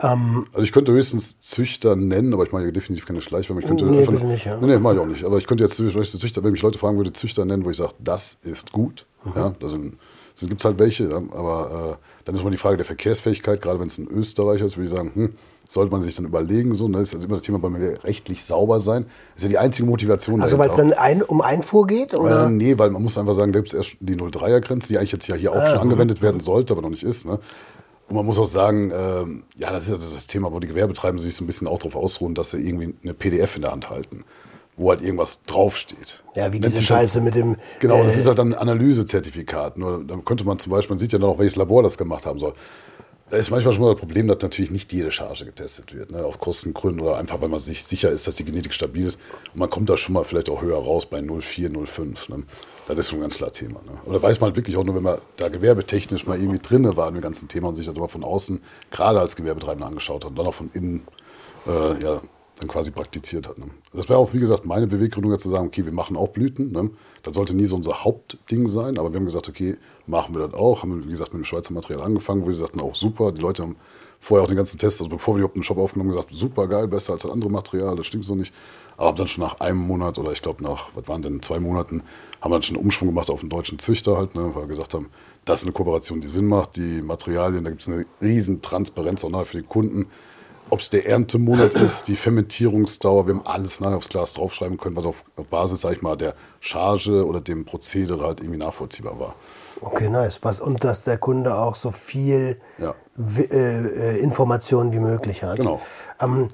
Also ich könnte höchstens Züchter nennen, aber ich mache hier definitiv keine Schleichwerbung. Ich könnte Nee, nur- nicht, ja. Nee, nee, mache ich auch nicht. Aber ich könnte jetzt Züchter, wenn mich Leute fragen würde, Züchter nennen, wo ich sage, das ist gut. Mhm. Ja, da sind, sind, gibt es halt welche, ja, aber äh, dann ist immer die Frage der Verkehrsfähigkeit, gerade wenn es ein Österreicher ist, würde ich sagen, hm, sollte man sich dann überlegen, so, ne, ist das immer das Thema bei mir rechtlich sauber sein. ist ja die einzige Motivation also weil es dann ein, um Einfuhr geht? Äh, Oder? nee, weil man muss einfach sagen, da gibt es erst die 03er-Grenze, die eigentlich jetzt ja hier auch schon angewendet werden sollte, aber noch nicht ist. Ne? Und man muss auch sagen, ähm, ja, das ist also das Thema, wo die Gewerbetreibenden sich so ein bisschen auch darauf ausruhen, dass sie irgendwie eine PDF in der Hand halten, wo halt irgendwas draufsteht. Ja, wie Nennt diese dann- Scheiße mit dem. Genau, das äh, ist halt dann ein Analysezertifikat. Nur dann könnte man zum Beispiel, man sieht ja noch, welches Labor das gemacht haben soll. Da ist manchmal schon mal das Problem, dass natürlich nicht jede Charge getestet wird, ne? auf Kostengründen oder einfach, weil man sich sicher ist, dass die Genetik stabil ist. Und man kommt da schon mal vielleicht auch höher raus bei 0,4, 0,5. Ne? Das ist schon ein ganz klar Thema. Ne? Oder weiß man halt wirklich auch nur, wenn man da gewerbetechnisch mal irgendwie drinne war in dem ganzen Thema und sich das aber von außen gerade als Gewerbetreibender angeschaut hat und dann auch von innen äh, ja, dann quasi praktiziert hat. Ne? Das wäre auch, wie gesagt, meine Beweggründung zu sagen, okay, wir machen auch Blüten. Ne? Das sollte nie so unser Hauptding sein, aber wir haben gesagt, okay, machen wir das auch. Haben, wie gesagt, mit dem Schweizer Material angefangen, wo wir sagten, auch super. Die Leute haben vorher auch den ganzen Test, also bevor wir überhaupt einen Shop aufgenommen haben, gesagt, super geil, besser als das andere Material, das stimmt so nicht. Aber dann schon nach einem Monat oder ich glaube nach, was waren denn, zwei Monaten, haben wir dann schon einen Umschwung gemacht auf einen deutschen Züchter halt, ne? weil wir gesagt haben, das ist eine Kooperation, die Sinn macht. Die Materialien, da gibt es eine riesen Transparenz auch nachher für den Kunden ob es der Erntemonat ist, die Fermentierungsdauer, wir haben alles nachher aufs Glas draufschreiben können, was auf, auf Basis, sag ich mal, der Charge oder dem Prozedere halt irgendwie nachvollziehbar war. Okay, nice. Was, und dass der Kunde auch so viel Ja. äh, äh, Informationen wie möglich hat. Genau. Ähm,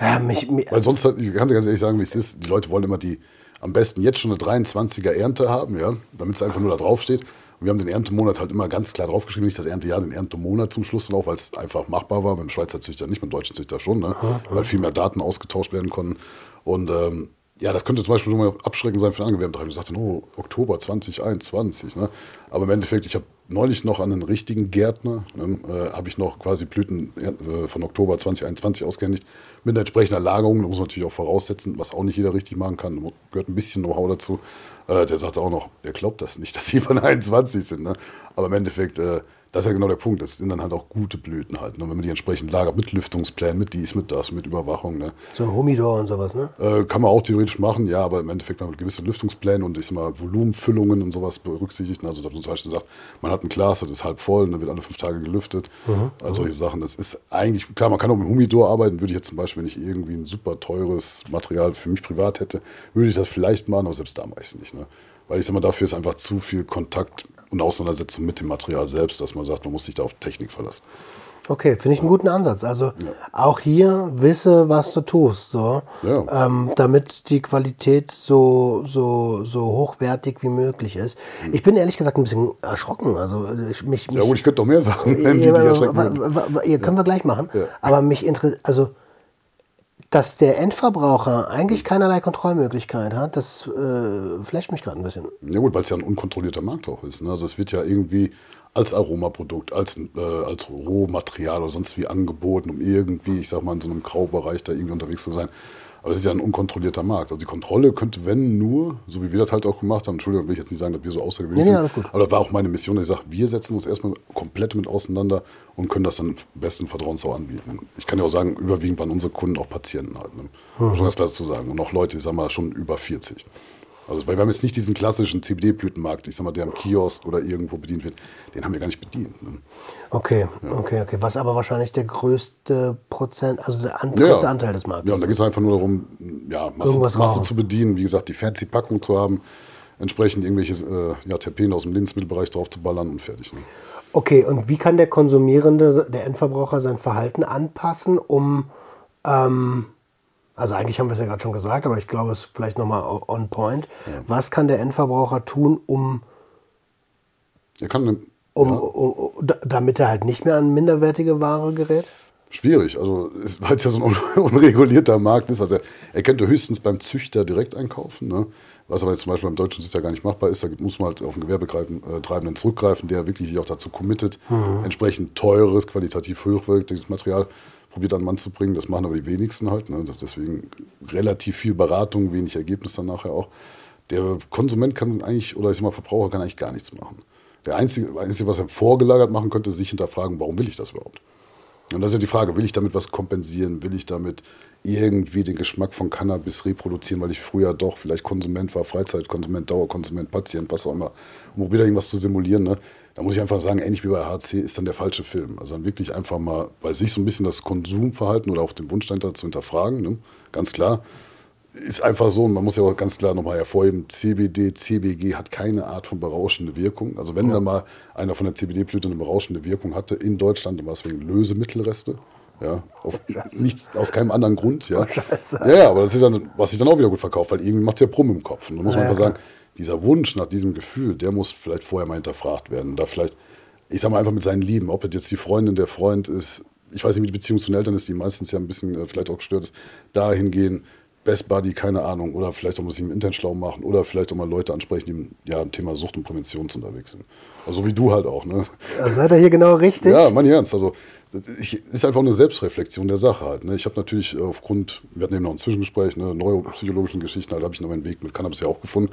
ja, mich, mich, Weil sonst, ich kann ganz ehrlich sagen, wie es ist, die Leute wollen immer die, am besten jetzt schon eine 23er Ernte haben, ja, damit es einfach nur da draufsteht. Und wir haben den Erntemonat halt immer ganz klar draufgeschrieben, nicht das Erntejahr, den Erntemonat zum Schluss dann auch, weil es einfach machbar war, beim Schweizer Züchter nicht, beim deutschen Züchter schon, ne? weil viel mehr Daten ausgetauscht werden konnten. Und ähm, ja, das könnte zum Beispiel schon mal abschreckend sein für den Angewerbetreiber. Ich sagte, oh, Oktober 2021. Ne? Aber im Endeffekt, ich habe neulich noch an einen richtigen Gärtner, ne, äh, habe ich noch quasi Blüten äh, von Oktober 2021 ausgehändigt mit einer entsprechenden Lagerung. Da muss man natürlich auch voraussetzen, was auch nicht jeder richtig machen kann. Gehört ein bisschen Know-how dazu. Äh, der sagte auch noch, der glaubt das nicht, dass die von 21 sind. Ne? Aber im Endeffekt, äh, Das ist ja genau der Punkt. Das sind dann halt auch gute Blüten halt. Ne? Wenn man die entsprechend lagert mit Lüftungsplänen, mit dies, mit das, mit Überwachung. Ne? So ein Humidor und sowas, ne? Äh, kann man auch theoretisch machen, ja, aber im Endeffekt man gewisse Lüftungspläne und ich sag mal Volumenfüllungen und sowas berücksichtigt. Also dass man zum Beispiel sagt, man hat ein Glas, das ist halb voll, dann wird alle fünf Tage gelüftet. Mhm. Also solche Sachen. Das ist eigentlich, klar, man kann auch mit Humidor arbeiten, würde ich jetzt zum Beispiel, wenn ich irgendwie ein super teures Material für mich privat hätte, würde ich das vielleicht machen, aber selbst da mache ich es nicht. Ne? Weil ich sag mal, dafür ist einfach zu viel Kontakt und Auseinandersetzung mit dem Material selbst, dass man sagt, man muss sich da auf Technik verlassen. Okay, finde ich einen guten Ansatz. Also auch hier wisse, was du tust, so, Ja. ähm, damit die Qualität so, so, so hochwertig wie möglich ist. Ich bin ehrlich gesagt ein bisschen erschrocken. Also ich, mich, mich, Ja gut, ich könnte doch mehr nennen, die, Ja, die ja, können wir gleich machen. Ja. Aber mich interessiert, also dass der Endverbraucher eigentlich keinerlei Kontrollmöglichkeit hat, das äh, flasht mich gerade ein bisschen. Ja gut, weil es ja ein unkontrollierter Markt auch ist. Ne? Also es wird ja irgendwie als Aromaprodukt, als, äh, als Rohmaterial oder sonst wie angeboten, um irgendwie, ich sag mal, in so einem Graubereich da irgendwie unterwegs zu sein. Aber es ist ja ein unkontrollierter Markt. Also die Kontrolle könnte, wenn nur, so wie wir das halt auch gemacht haben, Entschuldigung, will ich jetzt nicht sagen, dass wir so außergewöhnlich Nee, sind. alles gut. Aber das war auch meine Mission, dass ich sage, wir setzen uns erstmal komplett mit auseinander und können das dann im besten Vertrauen so anbieten. Ich kann ja auch sagen, überwiegend waren unsere Kunden auch Patienten halt. Ne? Muss man ganz klar dazu sagen. Und auch Leute, ich sag mal, schon über 40. Also, weil wir haben jetzt nicht diesen klassischen CBD-Blütenmarkt, ich sag mal, der am Kiosk oder irgendwo bedient wird, den haben wir gar nicht bedient. Ne? Okay, okay, okay. Was aber wahrscheinlich der größte Prozent, also der an, Ja, größte ja. Anteil des Marktes Ja, und da geht es einfach nur darum, ja, Masse, Masse zu bedienen, wie gesagt, die fancy Packung zu haben, entsprechend irgendwelche äh, ja, Terpene aus dem Lebensmittelbereich drauf zu ballern und fertig. Ne? Okay, und wie kann der Konsumierende, der Endverbraucher sein Verhalten anpassen, um, ähm, also eigentlich haben wir es ja gerade schon gesagt, aber ich glaube, es ist vielleicht nochmal on point. Was kann der Endverbraucher tun, um, Er kann, um, ja, um, da- damit er halt nicht mehr an minderwertige Ware gerät? schwierig, also weil es ja so ein un unregulierter Markt ist. Also er könnte höchstens beim Züchter direkt einkaufen, ne? was aber jetzt zum Beispiel beim deutschen Züchter gar nicht machbar ist. Da muss man halt auf einen Gewerbetreibenden zurückgreifen, der wirklich sich auch dazu committet, entsprechend teures, qualitativ hochwertiges Material probiert an Mann zu bringen. Das machen aber die wenigsten halt. Ne? Das deswegen relativ viel Beratung, wenig Ergebnis dann nachher auch. Der Konsument kann eigentlich, oder ich sag mal, Verbraucher kann eigentlich gar nichts machen. Der Einzige, Einzige, was er vorgelagert machen könnte, ist sich hinterfragen, warum will ich das überhaupt? Und das ist ja die Frage, will ich damit was kompensieren? Will ich damit irgendwie den Geschmack von Cannabis reproduzieren, weil ich früher doch vielleicht Konsument war, Freizeitkonsument, Dauerkonsument, Patient, was auch immer, um da irgendwas zu simulieren. Ne? Da muss ich einfach sagen, ähnlich wie bei HC ist dann der falsche Film. Also dann wirklich einfach mal bei sich so ein bisschen das Konsumverhalten oder auch den Wunsch dahinter zu hinterfragen, ne? ganz klar. Ist einfach so, und man muss ja auch ganz klar nochmal hervorheben, CBD, CBG hat keine Art von berauschende Wirkung. Also wenn dann mal einer von der CBD-Blüte eine berauschende Wirkung hatte in Deutschland, dann war es wegen Lösemittelreste. Ja, auf nichts, aus keinem anderen Grund, ja. Scheiße. Ja, ja, aber das ist dann, was sich dann auch wieder gut verkauft, weil irgendwie macht es ja Brumm im Kopf. Und da muss man Ja, einfach klar. Dieser Wunsch nach diesem Gefühl, der muss vielleicht vorher mal hinterfragt werden. Da vielleicht, ich sag mal einfach mit seinen Lieben, ob das jetzt die Freundin, der Freund ist, ich weiß nicht, wie die Beziehung zu den Eltern ist, die meistens ja ein bisschen äh, vielleicht auch gestört ist, dahin gehen, Best Buddy, keine Ahnung, oder vielleicht auch mal sich im Internet schlau machen oder vielleicht auch mal Leute ansprechen, die im, ja, im Thema Sucht und Prävention unterwegs sind. Also wie du halt auch, ne? Also seid ihr hier genau richtig? Ja, mein Ernst. Also, ich, ist einfach eine Selbstreflexion der Sache halt. Ne? Ich habe natürlich äh, aufgrund, wir hatten eben noch ein Zwischengespräch, ne, neuropsychologischen Geschichten, halt habe ich noch meinen Weg mit Cannabis ja auch gefunden.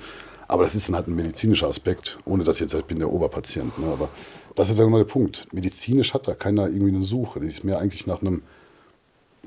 Aber das ist dann halt ein medizinischer Aspekt, ohne dass ich jetzt halt bin der Oberpatient. Ne? Aber das ist ja genau der Punkt. Medizinisch hat da keiner irgendwie eine Suche. Die ist mehr eigentlich nach einem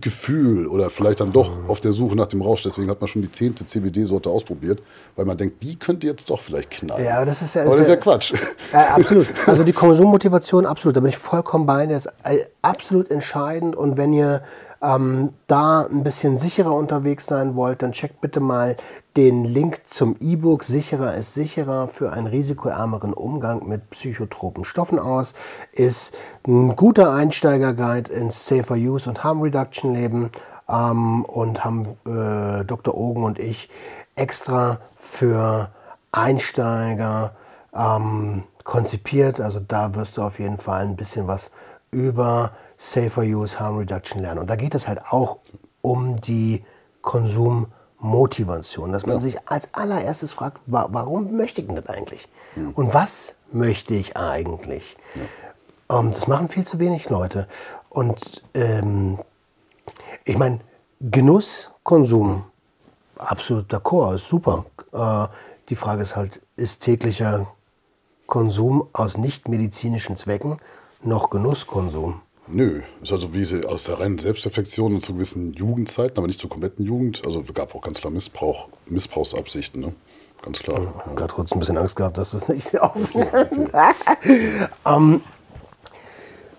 Gefühl oder vielleicht dann doch auf der Suche nach dem Rausch. Deswegen hat man schon die zehnte CBD-Sorte ausprobiert, weil man denkt, die könnte jetzt doch vielleicht knallen. Ja, aber das ist ja- Aber das ist ja ja- Quatsch. Ja, absolut. Also die Konsummotivation, absolut. Da bin ich vollkommen bei. Der ist äh, absolut entscheidend. Und wenn ihr ähm, da ein bisschen sicherer unterwegs sein wollt, dann checkt bitte mal den Link zum E-Book Sicherer ist sicherer für einen risikoärmeren Umgang mit psychotropen Stoffen aus. Ist ein guter Einsteigerguide ins Safer Use und Harm Reduction Leben. Ähm, und haben äh, Dr. Ogen und ich extra für Einsteiger ähm, konzipiert. Also da wirst du auf jeden Fall ein bisschen was über Safer Use, Harm Reduction lernen. Und da geht es halt auch um die Konsummotivation, dass man sich als allererstes fragt, wa warum möchte ich denn das eigentlich? Und was möchte ich eigentlich? Ähm, das machen viel zu wenig Leute. Und ähm, ich meine, Genuss, Konsum, absolut d'accord, ist super. Äh, die Frage ist halt, ist täglicher Konsum aus nicht medizinischen Zwecken noch Genusskonsum. Nö, ist also wie sie aus der reinen Selbstreflexion und zu gewissen Jugendzeiten, aber nicht zur kompletten Jugend. Also es gab auch ganz klar Missbrauch, Missbrauchsabsichten, ne? Ganz klar. Ich Ja. habe gerade kurz ein bisschen Angst gehabt, dass das nicht aufnimmt. ähm,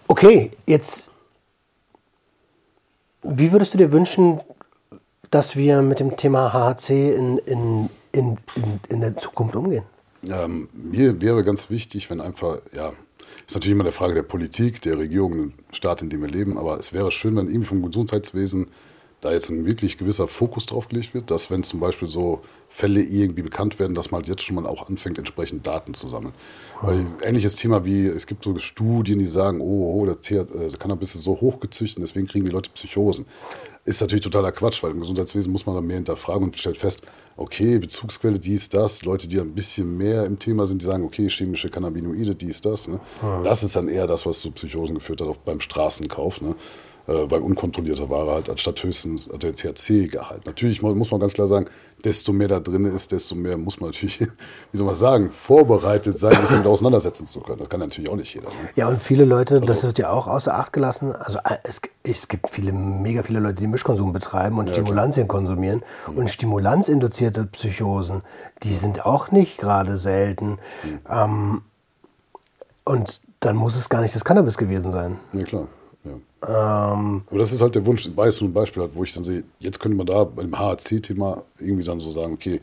okay, jetzt. Wie würdest du dir wünschen, dass wir mit dem Thema HHC in, in, in, in, in der Zukunft umgehen? Ähm, mir wäre ganz wichtig, wenn einfach, ja, ist natürlich immer eine Frage der Politik, der Regierung, dem Staat, in dem wir leben, aber es wäre schön, wenn irgendwie vom Gesundheitswesen da jetzt ein wirklich gewisser Fokus drauf gelegt wird, dass wenn zum Beispiel so Fälle irgendwie bekannt werden, dass man halt jetzt schon mal auch anfängt, entsprechend Daten zu sammeln. Weil ähnliches Thema wie, es gibt so Studien, die sagen, oh, oh der Thea- äh, Cannabis ist so hochgezüchtet, deswegen kriegen die Leute Psychosen. Ist natürlich totaler Quatsch, weil im Gesundheitswesen muss man dann mehr hinterfragen und stellt fest, okay, Bezugsquelle, dies, das, Leute, die ein bisschen mehr im Thema sind, die sagen, okay, chemische Cannabinoide, dies, das. Ne? Das ist dann eher das, was zu Psychosen geführt hat, auch beim Straßenkauf. Ne? Äh, bei unkontrollierter Ware halt anstatt höchstens der THC-Gehalt. Natürlich mu- muss man ganz klar sagen, desto mehr da drin ist, desto mehr muss man natürlich, wie soll man sagen, vorbereitet sein, sich damit auseinandersetzen zu können. Das kann natürlich auch nicht jeder. Ne? Ja, und viele Leute, das wird ja auch außer Acht gelassen. Also äh, es, es gibt viele, mega viele Leute, die Mischkonsum betreiben und Stimulantien konsumieren. Und stimulanzinduzierte Psychosen, die sind auch nicht gerade selten. Ähm, und dann muss es gar nicht das Cannabis gewesen sein. Ja, klar. Ja. Ähm, Aber das ist halt der Wunsch, weil es so ein Beispiel hat, wo ich dann sehe, jetzt könnte man da beim HAC-Thema irgendwie dann so sagen, okay,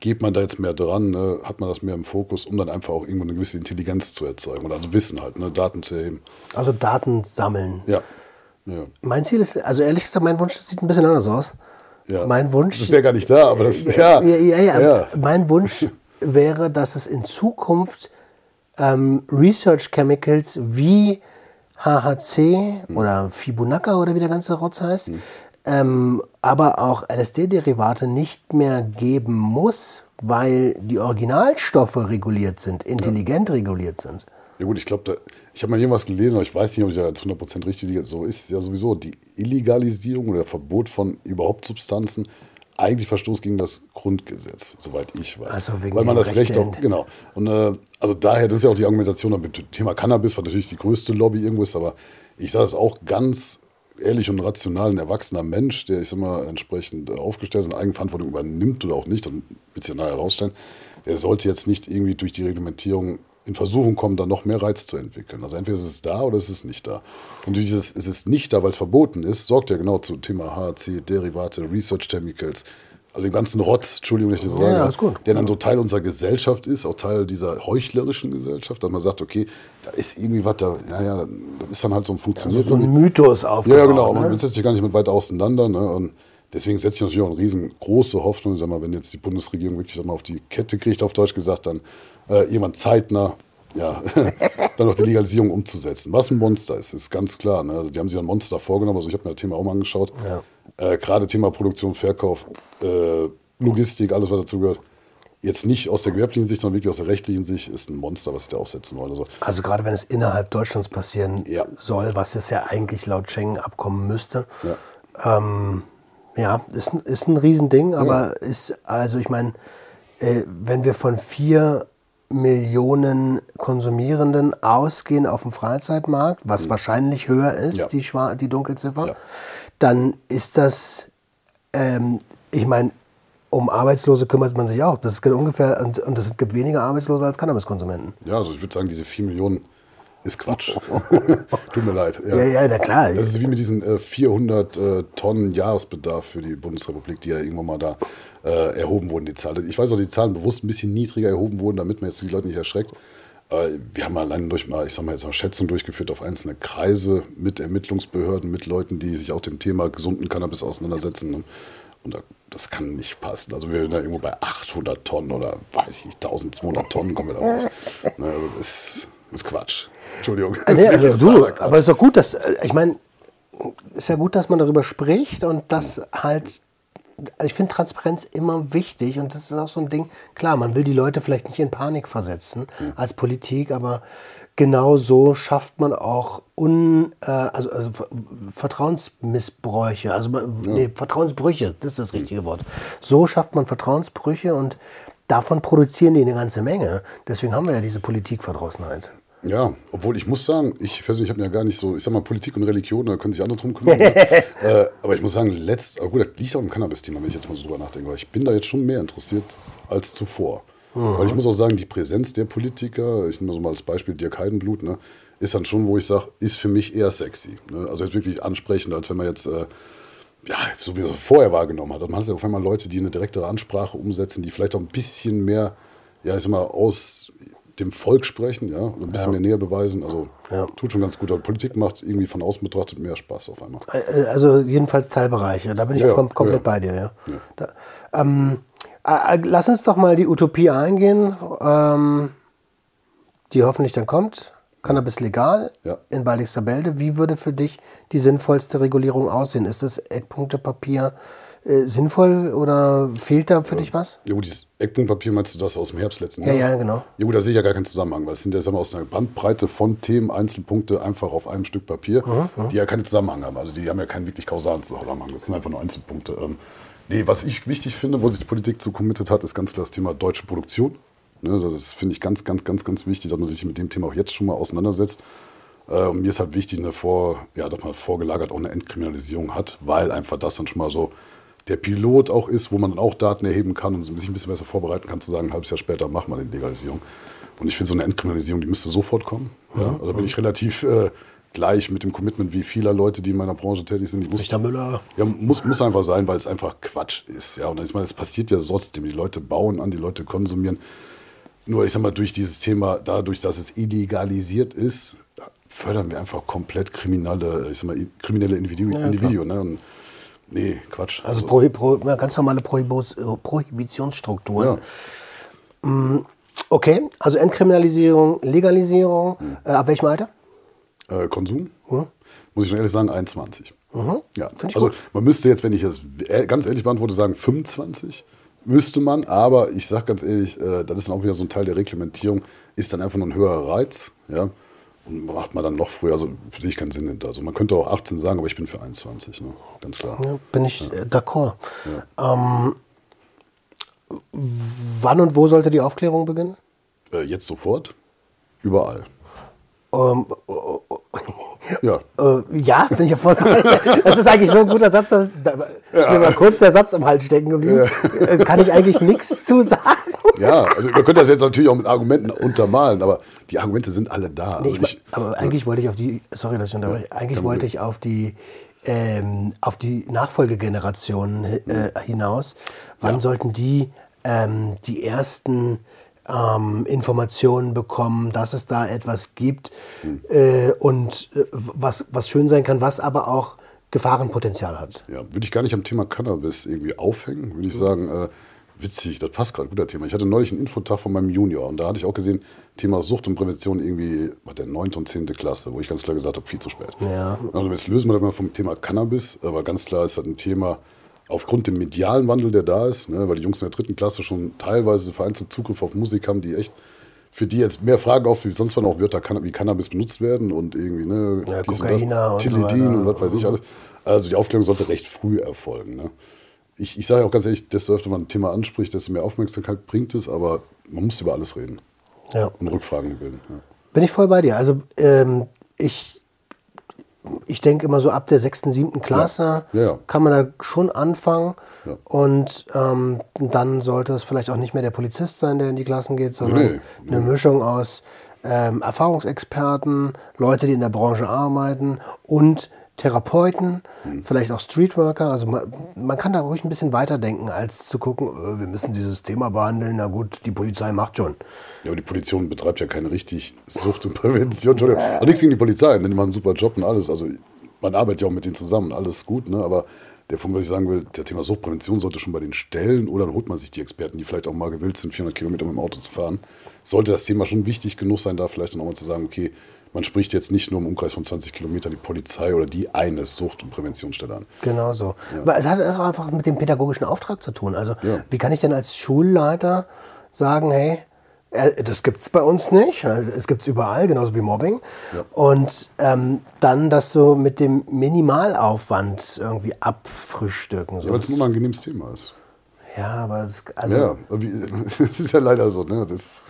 geht man da jetzt mehr dran, ne? hat man das mehr im Fokus, um dann einfach auch irgendwo eine gewisse Intelligenz zu erzeugen oder also Wissen halt, ne? Daten zu erheben. also Daten sammeln. Ja. Ja. Mein Ziel ist, also ehrlich gesagt, mein Wunsch sieht ein bisschen anders aus. ja. Mein Wunsch. Das wäre gar nicht da, aber das, ja. ja, ja. Mein Wunsch wäre, dass es in Zukunft ähm, Research Chemicals wie HHC oder Fibonacci oder wie der ganze Rotz heißt, ähm, aber auch LSD-Derivate nicht mehr geben muss, weil die Originalstoffe reguliert sind, intelligent reguliert sind. Ja gut, ich glaube, ich habe mal irgendwas gelesen, aber ich weiß nicht, ob ich da jetzt 100% richtig liege. So ist ja sowieso die Illegalisierung oder Verbot von überhaupt Substanzen eigentlich Verstoß gegen das Grundgesetz, soweit ich weiß. Also wegen Weil man das Recht auch, genau. Und äh, also daher, das ist ja auch die Argumentation mit dem Thema Cannabis, was natürlich die größte Lobby irgendwo ist, aber ich sage es auch ganz ehrlich und rational, ein erwachsener Mensch, der ich sag mal entsprechend äh, aufgestellt ist und Eigenverantwortung übernimmt oder auch nicht, dann wird es ja nachher herausstellen, der sollte jetzt nicht irgendwie durch die Reglementierung in Versuchung kommen, dann noch mehr Reiz zu entwickeln. Also entweder ist es da oder es ist nicht da. Und dieses es ist nicht da, weil es verboten ist, sorgt ja genau zum Thema HAC, Derivate, Research Chemicals, also den ganzen Rotz, Entschuldigung, wenn ich das Ja, sage, der dann so Teil unserer Gesellschaft ist, auch Teil dieser heuchlerischen Gesellschaft, dass man sagt, okay, da ist irgendwie was da, ja, ja, das ist dann halt so ein Also funktioniert. so ein. Mythos aufgebaut. Ja, ja, genau. Man Ne? setzt sich gar nicht mit weiter auseinander. Ne? Und deswegen setze ich natürlich auch eine riesengroße Hoffnung, sag mal, wenn jetzt die Bundesregierung wirklich mal, auf die Kette kriegt, auf Deutsch gesagt, dann äh, jemand zeitnah ja, dann noch die Legalisierung umzusetzen. Was ein Monster ist, ist ganz klar. Ne? Also die haben sich ein Monster vorgenommen. Also ich habe mir das Thema auch mal angeschaut. Ja. Äh, Gerade Thema Produktion, Verkauf, äh, Logistik, alles was dazu gehört. Jetzt nicht aus der gewerblichen Sicht, sondern wirklich aus der rechtlichen Sicht, ist ein Monster, was sie da aufsetzen wollen. Also Also gerade wenn es innerhalb Deutschlands passieren Ja. soll, was es ja eigentlich laut Schengen-Abkommen müsste. Ja. Ähm, ja, ist, ein- ist ein Riesending, aber ist, also ich meine, äh, wenn wir von vier Millionen Konsumierenden ausgehen auf dem Freizeitmarkt, was wahrscheinlich höher ist, Mhm. Ja. die, Schwa die Dunkelziffer, Ja. dann ist das, ähm, ich meine, um Arbeitslose kümmert man sich auch. Das ist ungefähr, und, und es gibt weniger Arbeitslose als Cannabiskonsumenten. Ja, also ich würde sagen, diese 4 Millionen ist Quatsch. Tut mir leid. Ja, ja, na klar. Das ist wie mit diesen äh, 400 äh, Tonnen Jahresbedarf für die Bundesrepublik, die ja irgendwann mal da äh, erhoben wurden, die Zahl. Ich weiß auch, die Zahlen bewusst ein bisschen niedriger erhoben wurden, damit man jetzt die Leute nicht erschreckt. Äh, wir haben allein durch mal, ich sag mal jetzt mal Schätzungen durchgeführt auf einzelne Kreise mit Ermittlungsbehörden, mit Leuten, die sich auch dem Thema gesunden Cannabis auseinandersetzen. ne? Und da, das kann nicht passen. Also wir sind da irgendwo bei 800 Tonnen oder weiß ich nicht, 1200 Tonnen kommen wir da raus. Ne, also das ist Quatsch. Entschuldigung. Das Nee, also du, aber es ist doch gut, dass, äh, ich meine, ist ja gut, dass man darüber spricht und das halt, also ich finde Transparenz immer wichtig und das ist auch so ein Ding, klar, man will die Leute vielleicht nicht in Panik versetzen als Politik, aber genau so schafft man auch un, äh, also, also Ver- Vertrauensmissbräuche, also nee, Vertrauensbrüche, das ist das richtige Wort. So schafft man Vertrauensbrüche und davon produzieren die eine ganze Menge. Deswegen haben wir ja diese Politikverdrossenheit. Ja, obwohl ich muss sagen, ich persönlich habe mir ja gar nicht so, ich sag mal, Politik und Religion, da können sich andere drum kümmern. ne? äh, aber ich muss sagen, letzt, aber gut, das liegt auch im Cannabis-Thema, wenn ich jetzt mal so drüber nachdenke, weil ich bin da jetzt schon mehr interessiert als zuvor. Weil ich muss auch sagen, die Präsenz der Politiker, ich nehme mal so mal als Beispiel Dirk Heidenblut, ne, ist dann schon, wo ich sage, ist für mich eher sexy. Ne? Also jetzt wirklich ansprechend, als wenn man jetzt, äh, ja, so wie man es vorher wahrgenommen hat. Man hat ja auf einmal Leute, die eine direktere Ansprache umsetzen, die vielleicht auch ein bisschen mehr, ja, ich sag mal, aus dem Volk sprechen, ja, und ein bisschen mehr Nähe beweisen. Also Ja. tut schon ganz gut. Aber Politik macht irgendwie von außen betrachtet mehr Spaß auf einmal. Äh, Also jedenfalls Teilbereiche. Da bin ich Ja, kom komplett ja. bei dir. Ja. Da, ähm, äh, lass uns doch mal die Utopie eingehen, ähm, die hoffentlich dann kommt. Cannabis legal Ja. in Baldixerbelde. Wie würde für dich die sinnvollste Regulierung aussehen? Ist das Eckpunktepapier äh, sinnvoll oder fehlt da für dich was? Ja gut, dieses Eckpunktpapier meinst du das aus dem Herbst letzten Ja, Jahres? ja, genau. Ja gut, da sehe ich ja gar keinen Zusammenhang, weil es sind ja sagen wir, aus einer Bandbreite von Themen, Einzelpunkte einfach auf einem Stück Papier, die ja keinen Zusammenhang haben. Also die haben ja keinen wirklich kausalen Zusammenhang. Das sind einfach nur Einzelpunkte. Ähm, nee, was ich wichtig finde, wo sich die Politik zu committed hat, ist ganz klar das Thema deutsche Produktion. Ne, das finde ich ganz, ganz, ganz, ganz wichtig, dass man sich mit dem Thema auch jetzt schon mal auseinandersetzt. Äh, und mir ist halt wichtig, vor, ja, dass man vorgelagert auch eine Entkriminalisierung hat, weil einfach das dann schon mal so der Pilot auch ist, wo man dann auch Daten erheben kann und sich ein bisschen besser vorbereiten kann, zu sagen, ein halbes Jahr später machen wir die Legalisierung. Und ich finde, so eine Entkriminalisierung, die müsste sofort kommen. Ja, also da bin ich relativ äh, gleich mit dem Commitment wie vieler Leute, die in meiner Branche tätig sind. Die Richter Müller. ja, muss, muss einfach sein, weil es einfach Quatsch ist. Ja, und ich meine, es passiert ja trotzdem. Die Leute bauen an, die Leute konsumieren. Nur, ich sag mal, durch dieses Thema, dadurch, dass es illegalisiert ist, fördern wir einfach komplett kriminelle, ich sag mal, kriminelle Individu Individuen. Ne? Und, nee, Quatsch. Also Prohi Pro ja, ganz normale äh, Prohibitionsstrukturen. ja, Okay, also Entkriminalisierung, Legalisierung. Hm. Äh, ab welchem Alter? äh, Konsum, muss ich schon ehrlich sagen, 21. Ja, Find ich also gut. man müsste jetzt, wenn ich das e- ganz ehrlich beantworte, sagen 25. Müsste man, aber ich sage ganz ehrlich, äh, das ist dann auch wieder so ein Teil der Reglementierung, ist dann einfach nur ein höherer Reiz. Ja? Und macht man dann noch früher, also für sich keinen Sinn hinter. Also man könnte auch 18 sagen, aber ich bin für 21, ne? ganz klar. Ja, bin ich äh, d'accord. Ähm, wann und wo sollte die Aufklärung beginnen? Äh, jetzt sofort, überall. Ähm, Ja, äh, ja, bin ich ja voll. Das ist eigentlich so ein guter Satz, dass da, ist mir mal kurz der Satz im Hals stecken geblieben. Äh, Kann ich eigentlich nichts zu sagen? Ja, also man könnte das jetzt natürlich auch mit Argumenten untermalen, aber die Argumente sind alle da. Nee, Also ich, aber eigentlich wollte ich auf die, sorry, dass ich unterbreche, eigentlich kein wollte ich auf die, ähm, auf die Nachfolgegenerationen äh, hinaus. Wann sollten die ähm, die ersten ähm, Informationen bekommen, dass es da etwas gibt äh, und äh, was, was schön sein kann, was aber auch Gefahrenpotenzial hat? Ja, würde ich gar nicht am Thema Cannabis irgendwie aufhängen. Würde ich sagen, äh, witzig, das passt gerade, guter Thema. Ich hatte neulich einen Infotag von meinem Junior und da hatte ich auch gesehen, Thema Sucht und Prävention irgendwie bei der 9. und 10. Klasse, wo ich ganz klar gesagt habe, viel zu spät. Ja. Also jetzt lösen wir das mal vom Thema Cannabis, aber ganz klar ist das ein Thema aufgrund dem medialen Wandel, der da ist, ne, weil die Jungs in der dritten Klasse schon teilweise vereinzelt Zugriff auf Musik haben, die echt für die jetzt mehr Fragen auf, wie sonst wann auch Wörter wie Cannabis benutzt werden und irgendwie, ne, Ja, Kokaina und Tilidin weiter. und was weiß ich alles. Also die Aufklärung sollte recht früh erfolgen. Ne? Ich, ich sage auch ganz ehrlich, desto öfter man ein Thema anspricht, desto mehr Aufmerksamkeit bringt es, aber man muss über alles reden Ja. und Rückfragen bilden. Ja. Bin ich voll bei dir. Also ähm, ich, ich denke immer so ab der sechsten, siebten Klasse Ja, ja. kann man da schon anfangen. Und ähm, dann sollte es vielleicht auch nicht mehr der Polizist sein, der in die Klassen geht, sondern Nee, eine Mischung aus ähm, Erfahrungsexperten, Leute, die in der Branche arbeiten und Therapeuten, Hm. vielleicht auch Streetworker. Also man, man kann da ruhig ein bisschen weiterdenken, als zu gucken, äh, wir müssen dieses Thema behandeln. Na gut, die Polizei macht schon. Ja, aber die Polizei betreibt ja keine richtig Sucht- und Prävention. Entschuldigung. Aber nichts gegen die Polizei, denn die machen einen super Job und alles. Also man arbeitet ja auch mit denen zusammen, alles gut, ne? Aber der Punkt, was ich sagen will, der Thema Suchtprävention sollte schon bei den Stellen oder dann holt man sich die Experten, die vielleicht auch mal gewillt sind, 400 Kilometer mit dem Auto zu fahren. Sollte das Thema schon wichtig genug sein, da vielleicht dann auch mal zu sagen, okay, man spricht jetzt nicht nur im Umkreis von 20 Kilometern die Polizei oder die eine Sucht- und Präventionsstelle an. Genau so. Weil es hat auch einfach mit dem pädagogischen Auftrag zu tun. Also Ja. wie kann ich denn als Schulleiter sagen, hey, äh, das gibt es bei uns nicht, äh, es gibt es überall, genauso wie Mobbing. Ja. Und ähm, dann das so mit dem Minimalaufwand irgendwie abfrühstücken. So. Ja, weil es ein unangenehmes Thema ist. ja, aber das, also, Ja, es ist ja leider so, ne? Das,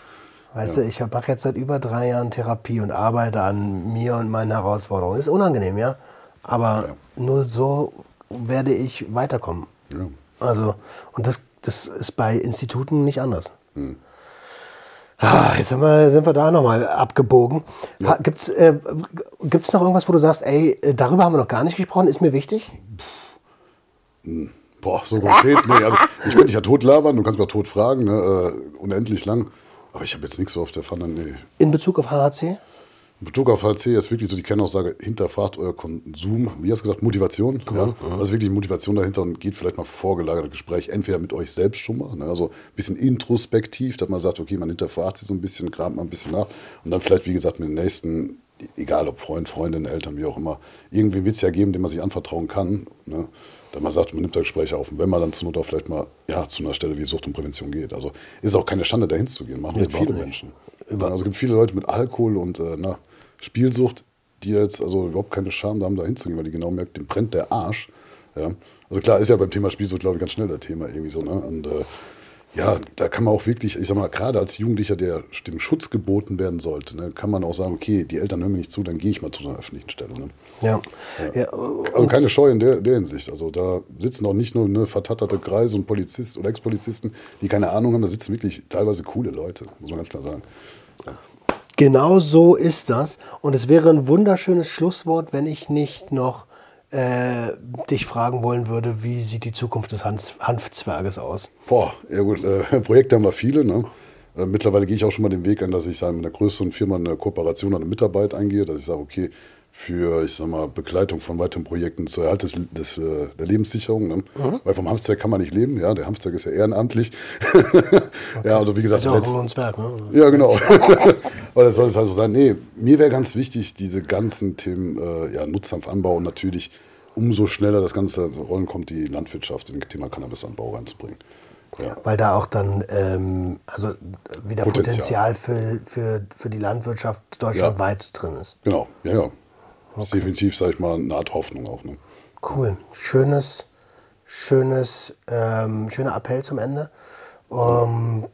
Weißt du, ich mache jetzt seit über drei Jahren Therapie und arbeite an mir und meinen Herausforderungen. Ist unangenehm, ja. Aber nur so werde ich weiterkommen. Ja. Also, und das, das ist bei Instituten nicht anders. Hm. Ah, jetzt wir, sind wir da nochmal abgebogen. Ha, gibt's, äh, gibt's noch irgendwas, wo du sagst, ey, äh, darüber haben wir noch gar nicht gesprochen, ist mir wichtig? Boah, so konkret, nee, also ich könnte dich ja tot labern, du kannst mich auch tot fragen, ne, äh, unendlich lang. Aber ich habe jetzt nichts so auf der Pfanne, nee. In Bezug auf HHC? In Bezug auf HC ist wirklich so die Kernaussage, hinterfragt euer Konsum, wie hast du gesagt, Motivation. Ja? Also wirklich Motivation dahinter und geht vielleicht mal vorgelagerte Gespräch, entweder mit euch selbst schon mal, ne? also ein bisschen introspektiv, dass man sagt, okay, man hinterfragt sich so ein bisschen, kramt mal ein bisschen nach und dann vielleicht, wie gesagt, mit den nächsten, egal ob Freund, Freundin, Eltern, wie auch immer, irgendwie wird es ja geben, dem man sich anvertrauen kann. Ne? Dass man sagt, man nimmt da Gespräche auf und wenn man dann zur Not auch vielleicht mal ja, zu einer Stelle wie Sucht und Prävention geht. Also ist auch keine Schande, dahin zu gehen, machen sehr viele nicht. Menschen. Also es gibt viele Leute mit Alkohol und äh, na, Spielsucht, die jetzt also überhaupt keine Scham haben, da hinzugehen, weil die genau merken, dem brennt der Arsch. Ja. Also klar, ist ja beim Thema Spielsucht, glaube ich, ganz schnell das Thema irgendwie so. Ne? Und äh, ja, da kann man auch wirklich, ich sag mal, gerade als Jugendlicher, der dem Schutz geboten werden sollte, ne, kann man auch sagen, okay, die Eltern hören mir nicht zu, dann gehe ich mal zu einer öffentlichen Stelle. Ne? Ja. ja. Also keine Scheu in der, der Hinsicht. Also da sitzen auch nicht nur ne, vertatterte Kreise und Polizisten oder Ex-Polizisten, die keine Ahnung haben, da sitzen wirklich teilweise coole Leute, muss man ganz klar sagen. Genau so ist das. Und es wäre ein wunderschönes Schlusswort, wenn ich nicht noch äh, dich fragen wollen würde, wie sieht die Zukunft des Hanf Hanfzwerges aus? Boah, ja gut, äh, Projekte haben wir viele. Ne? Äh, mittlerweile gehe ich auch schon mal den Weg an, dass ich sagen, mit einer größeren Firma eine Kooperation eine Mitarbeit eingehe, dass ich sage, okay, für, ich sag mal, Begleitung von weiteren Projekten zur Erhalt des, des, äh, der Lebenssicherung. Ne? Weil vom Hanfzwerg kann man nicht leben, ja, der Hanfzwerg ist ja ehrenamtlich. ja, also wie gesagt, Ist ja auch ein Zwerg, ne? ja, genau. Das soll es also sein. Nee, mir wäre ganz wichtig, diese ganzen Themen, äh, ja, Nutzhanfanbau und natürlich umso schneller das ganze Rollen kommt, die Landwirtschaft in das Thema Cannabisanbau reinzubringen. Ja. Weil da auch dann ähm, also wieder Potenzial, Potenzial. für, für, für die Landwirtschaft deutschlandweit drin ist. Genau, ja, ja. Das ist definitiv, sag ich mal, eine Art Hoffnung auch. Ne? Cool. Schönes, schönes, ähm, schöner Appell zum Ende. Ähm,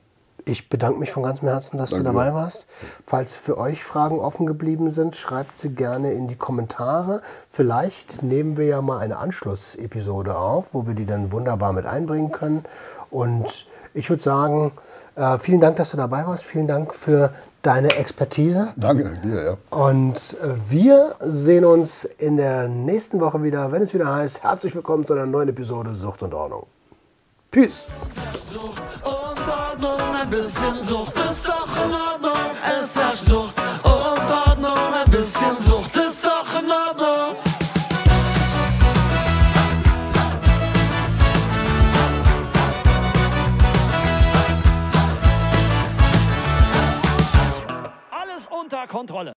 ich bedanke mich von ganzem Herzen, dass Danke du dabei warst. Falls für euch Fragen offen geblieben sind, schreibt sie gerne in die Kommentare. Vielleicht nehmen wir ja mal eine Anschlussepisode auf, wo wir die dann wunderbar mit einbringen können. Und ich würde sagen, äh, vielen Dank, dass du dabei warst. Vielen Dank für deine Expertise. Danke dir, ja. Und äh, wir sehen uns in der nächsten Woche wieder, wenn es wieder heißt, herzlich willkommen zu einer neuen Episode Sucht und Ordnung. Peace. Sucht und Ordnung, ein bisschen Sucht ist doch in Ordnung. Es herrscht Sucht und Ordnung, ein bisschen Sucht Kontrolle.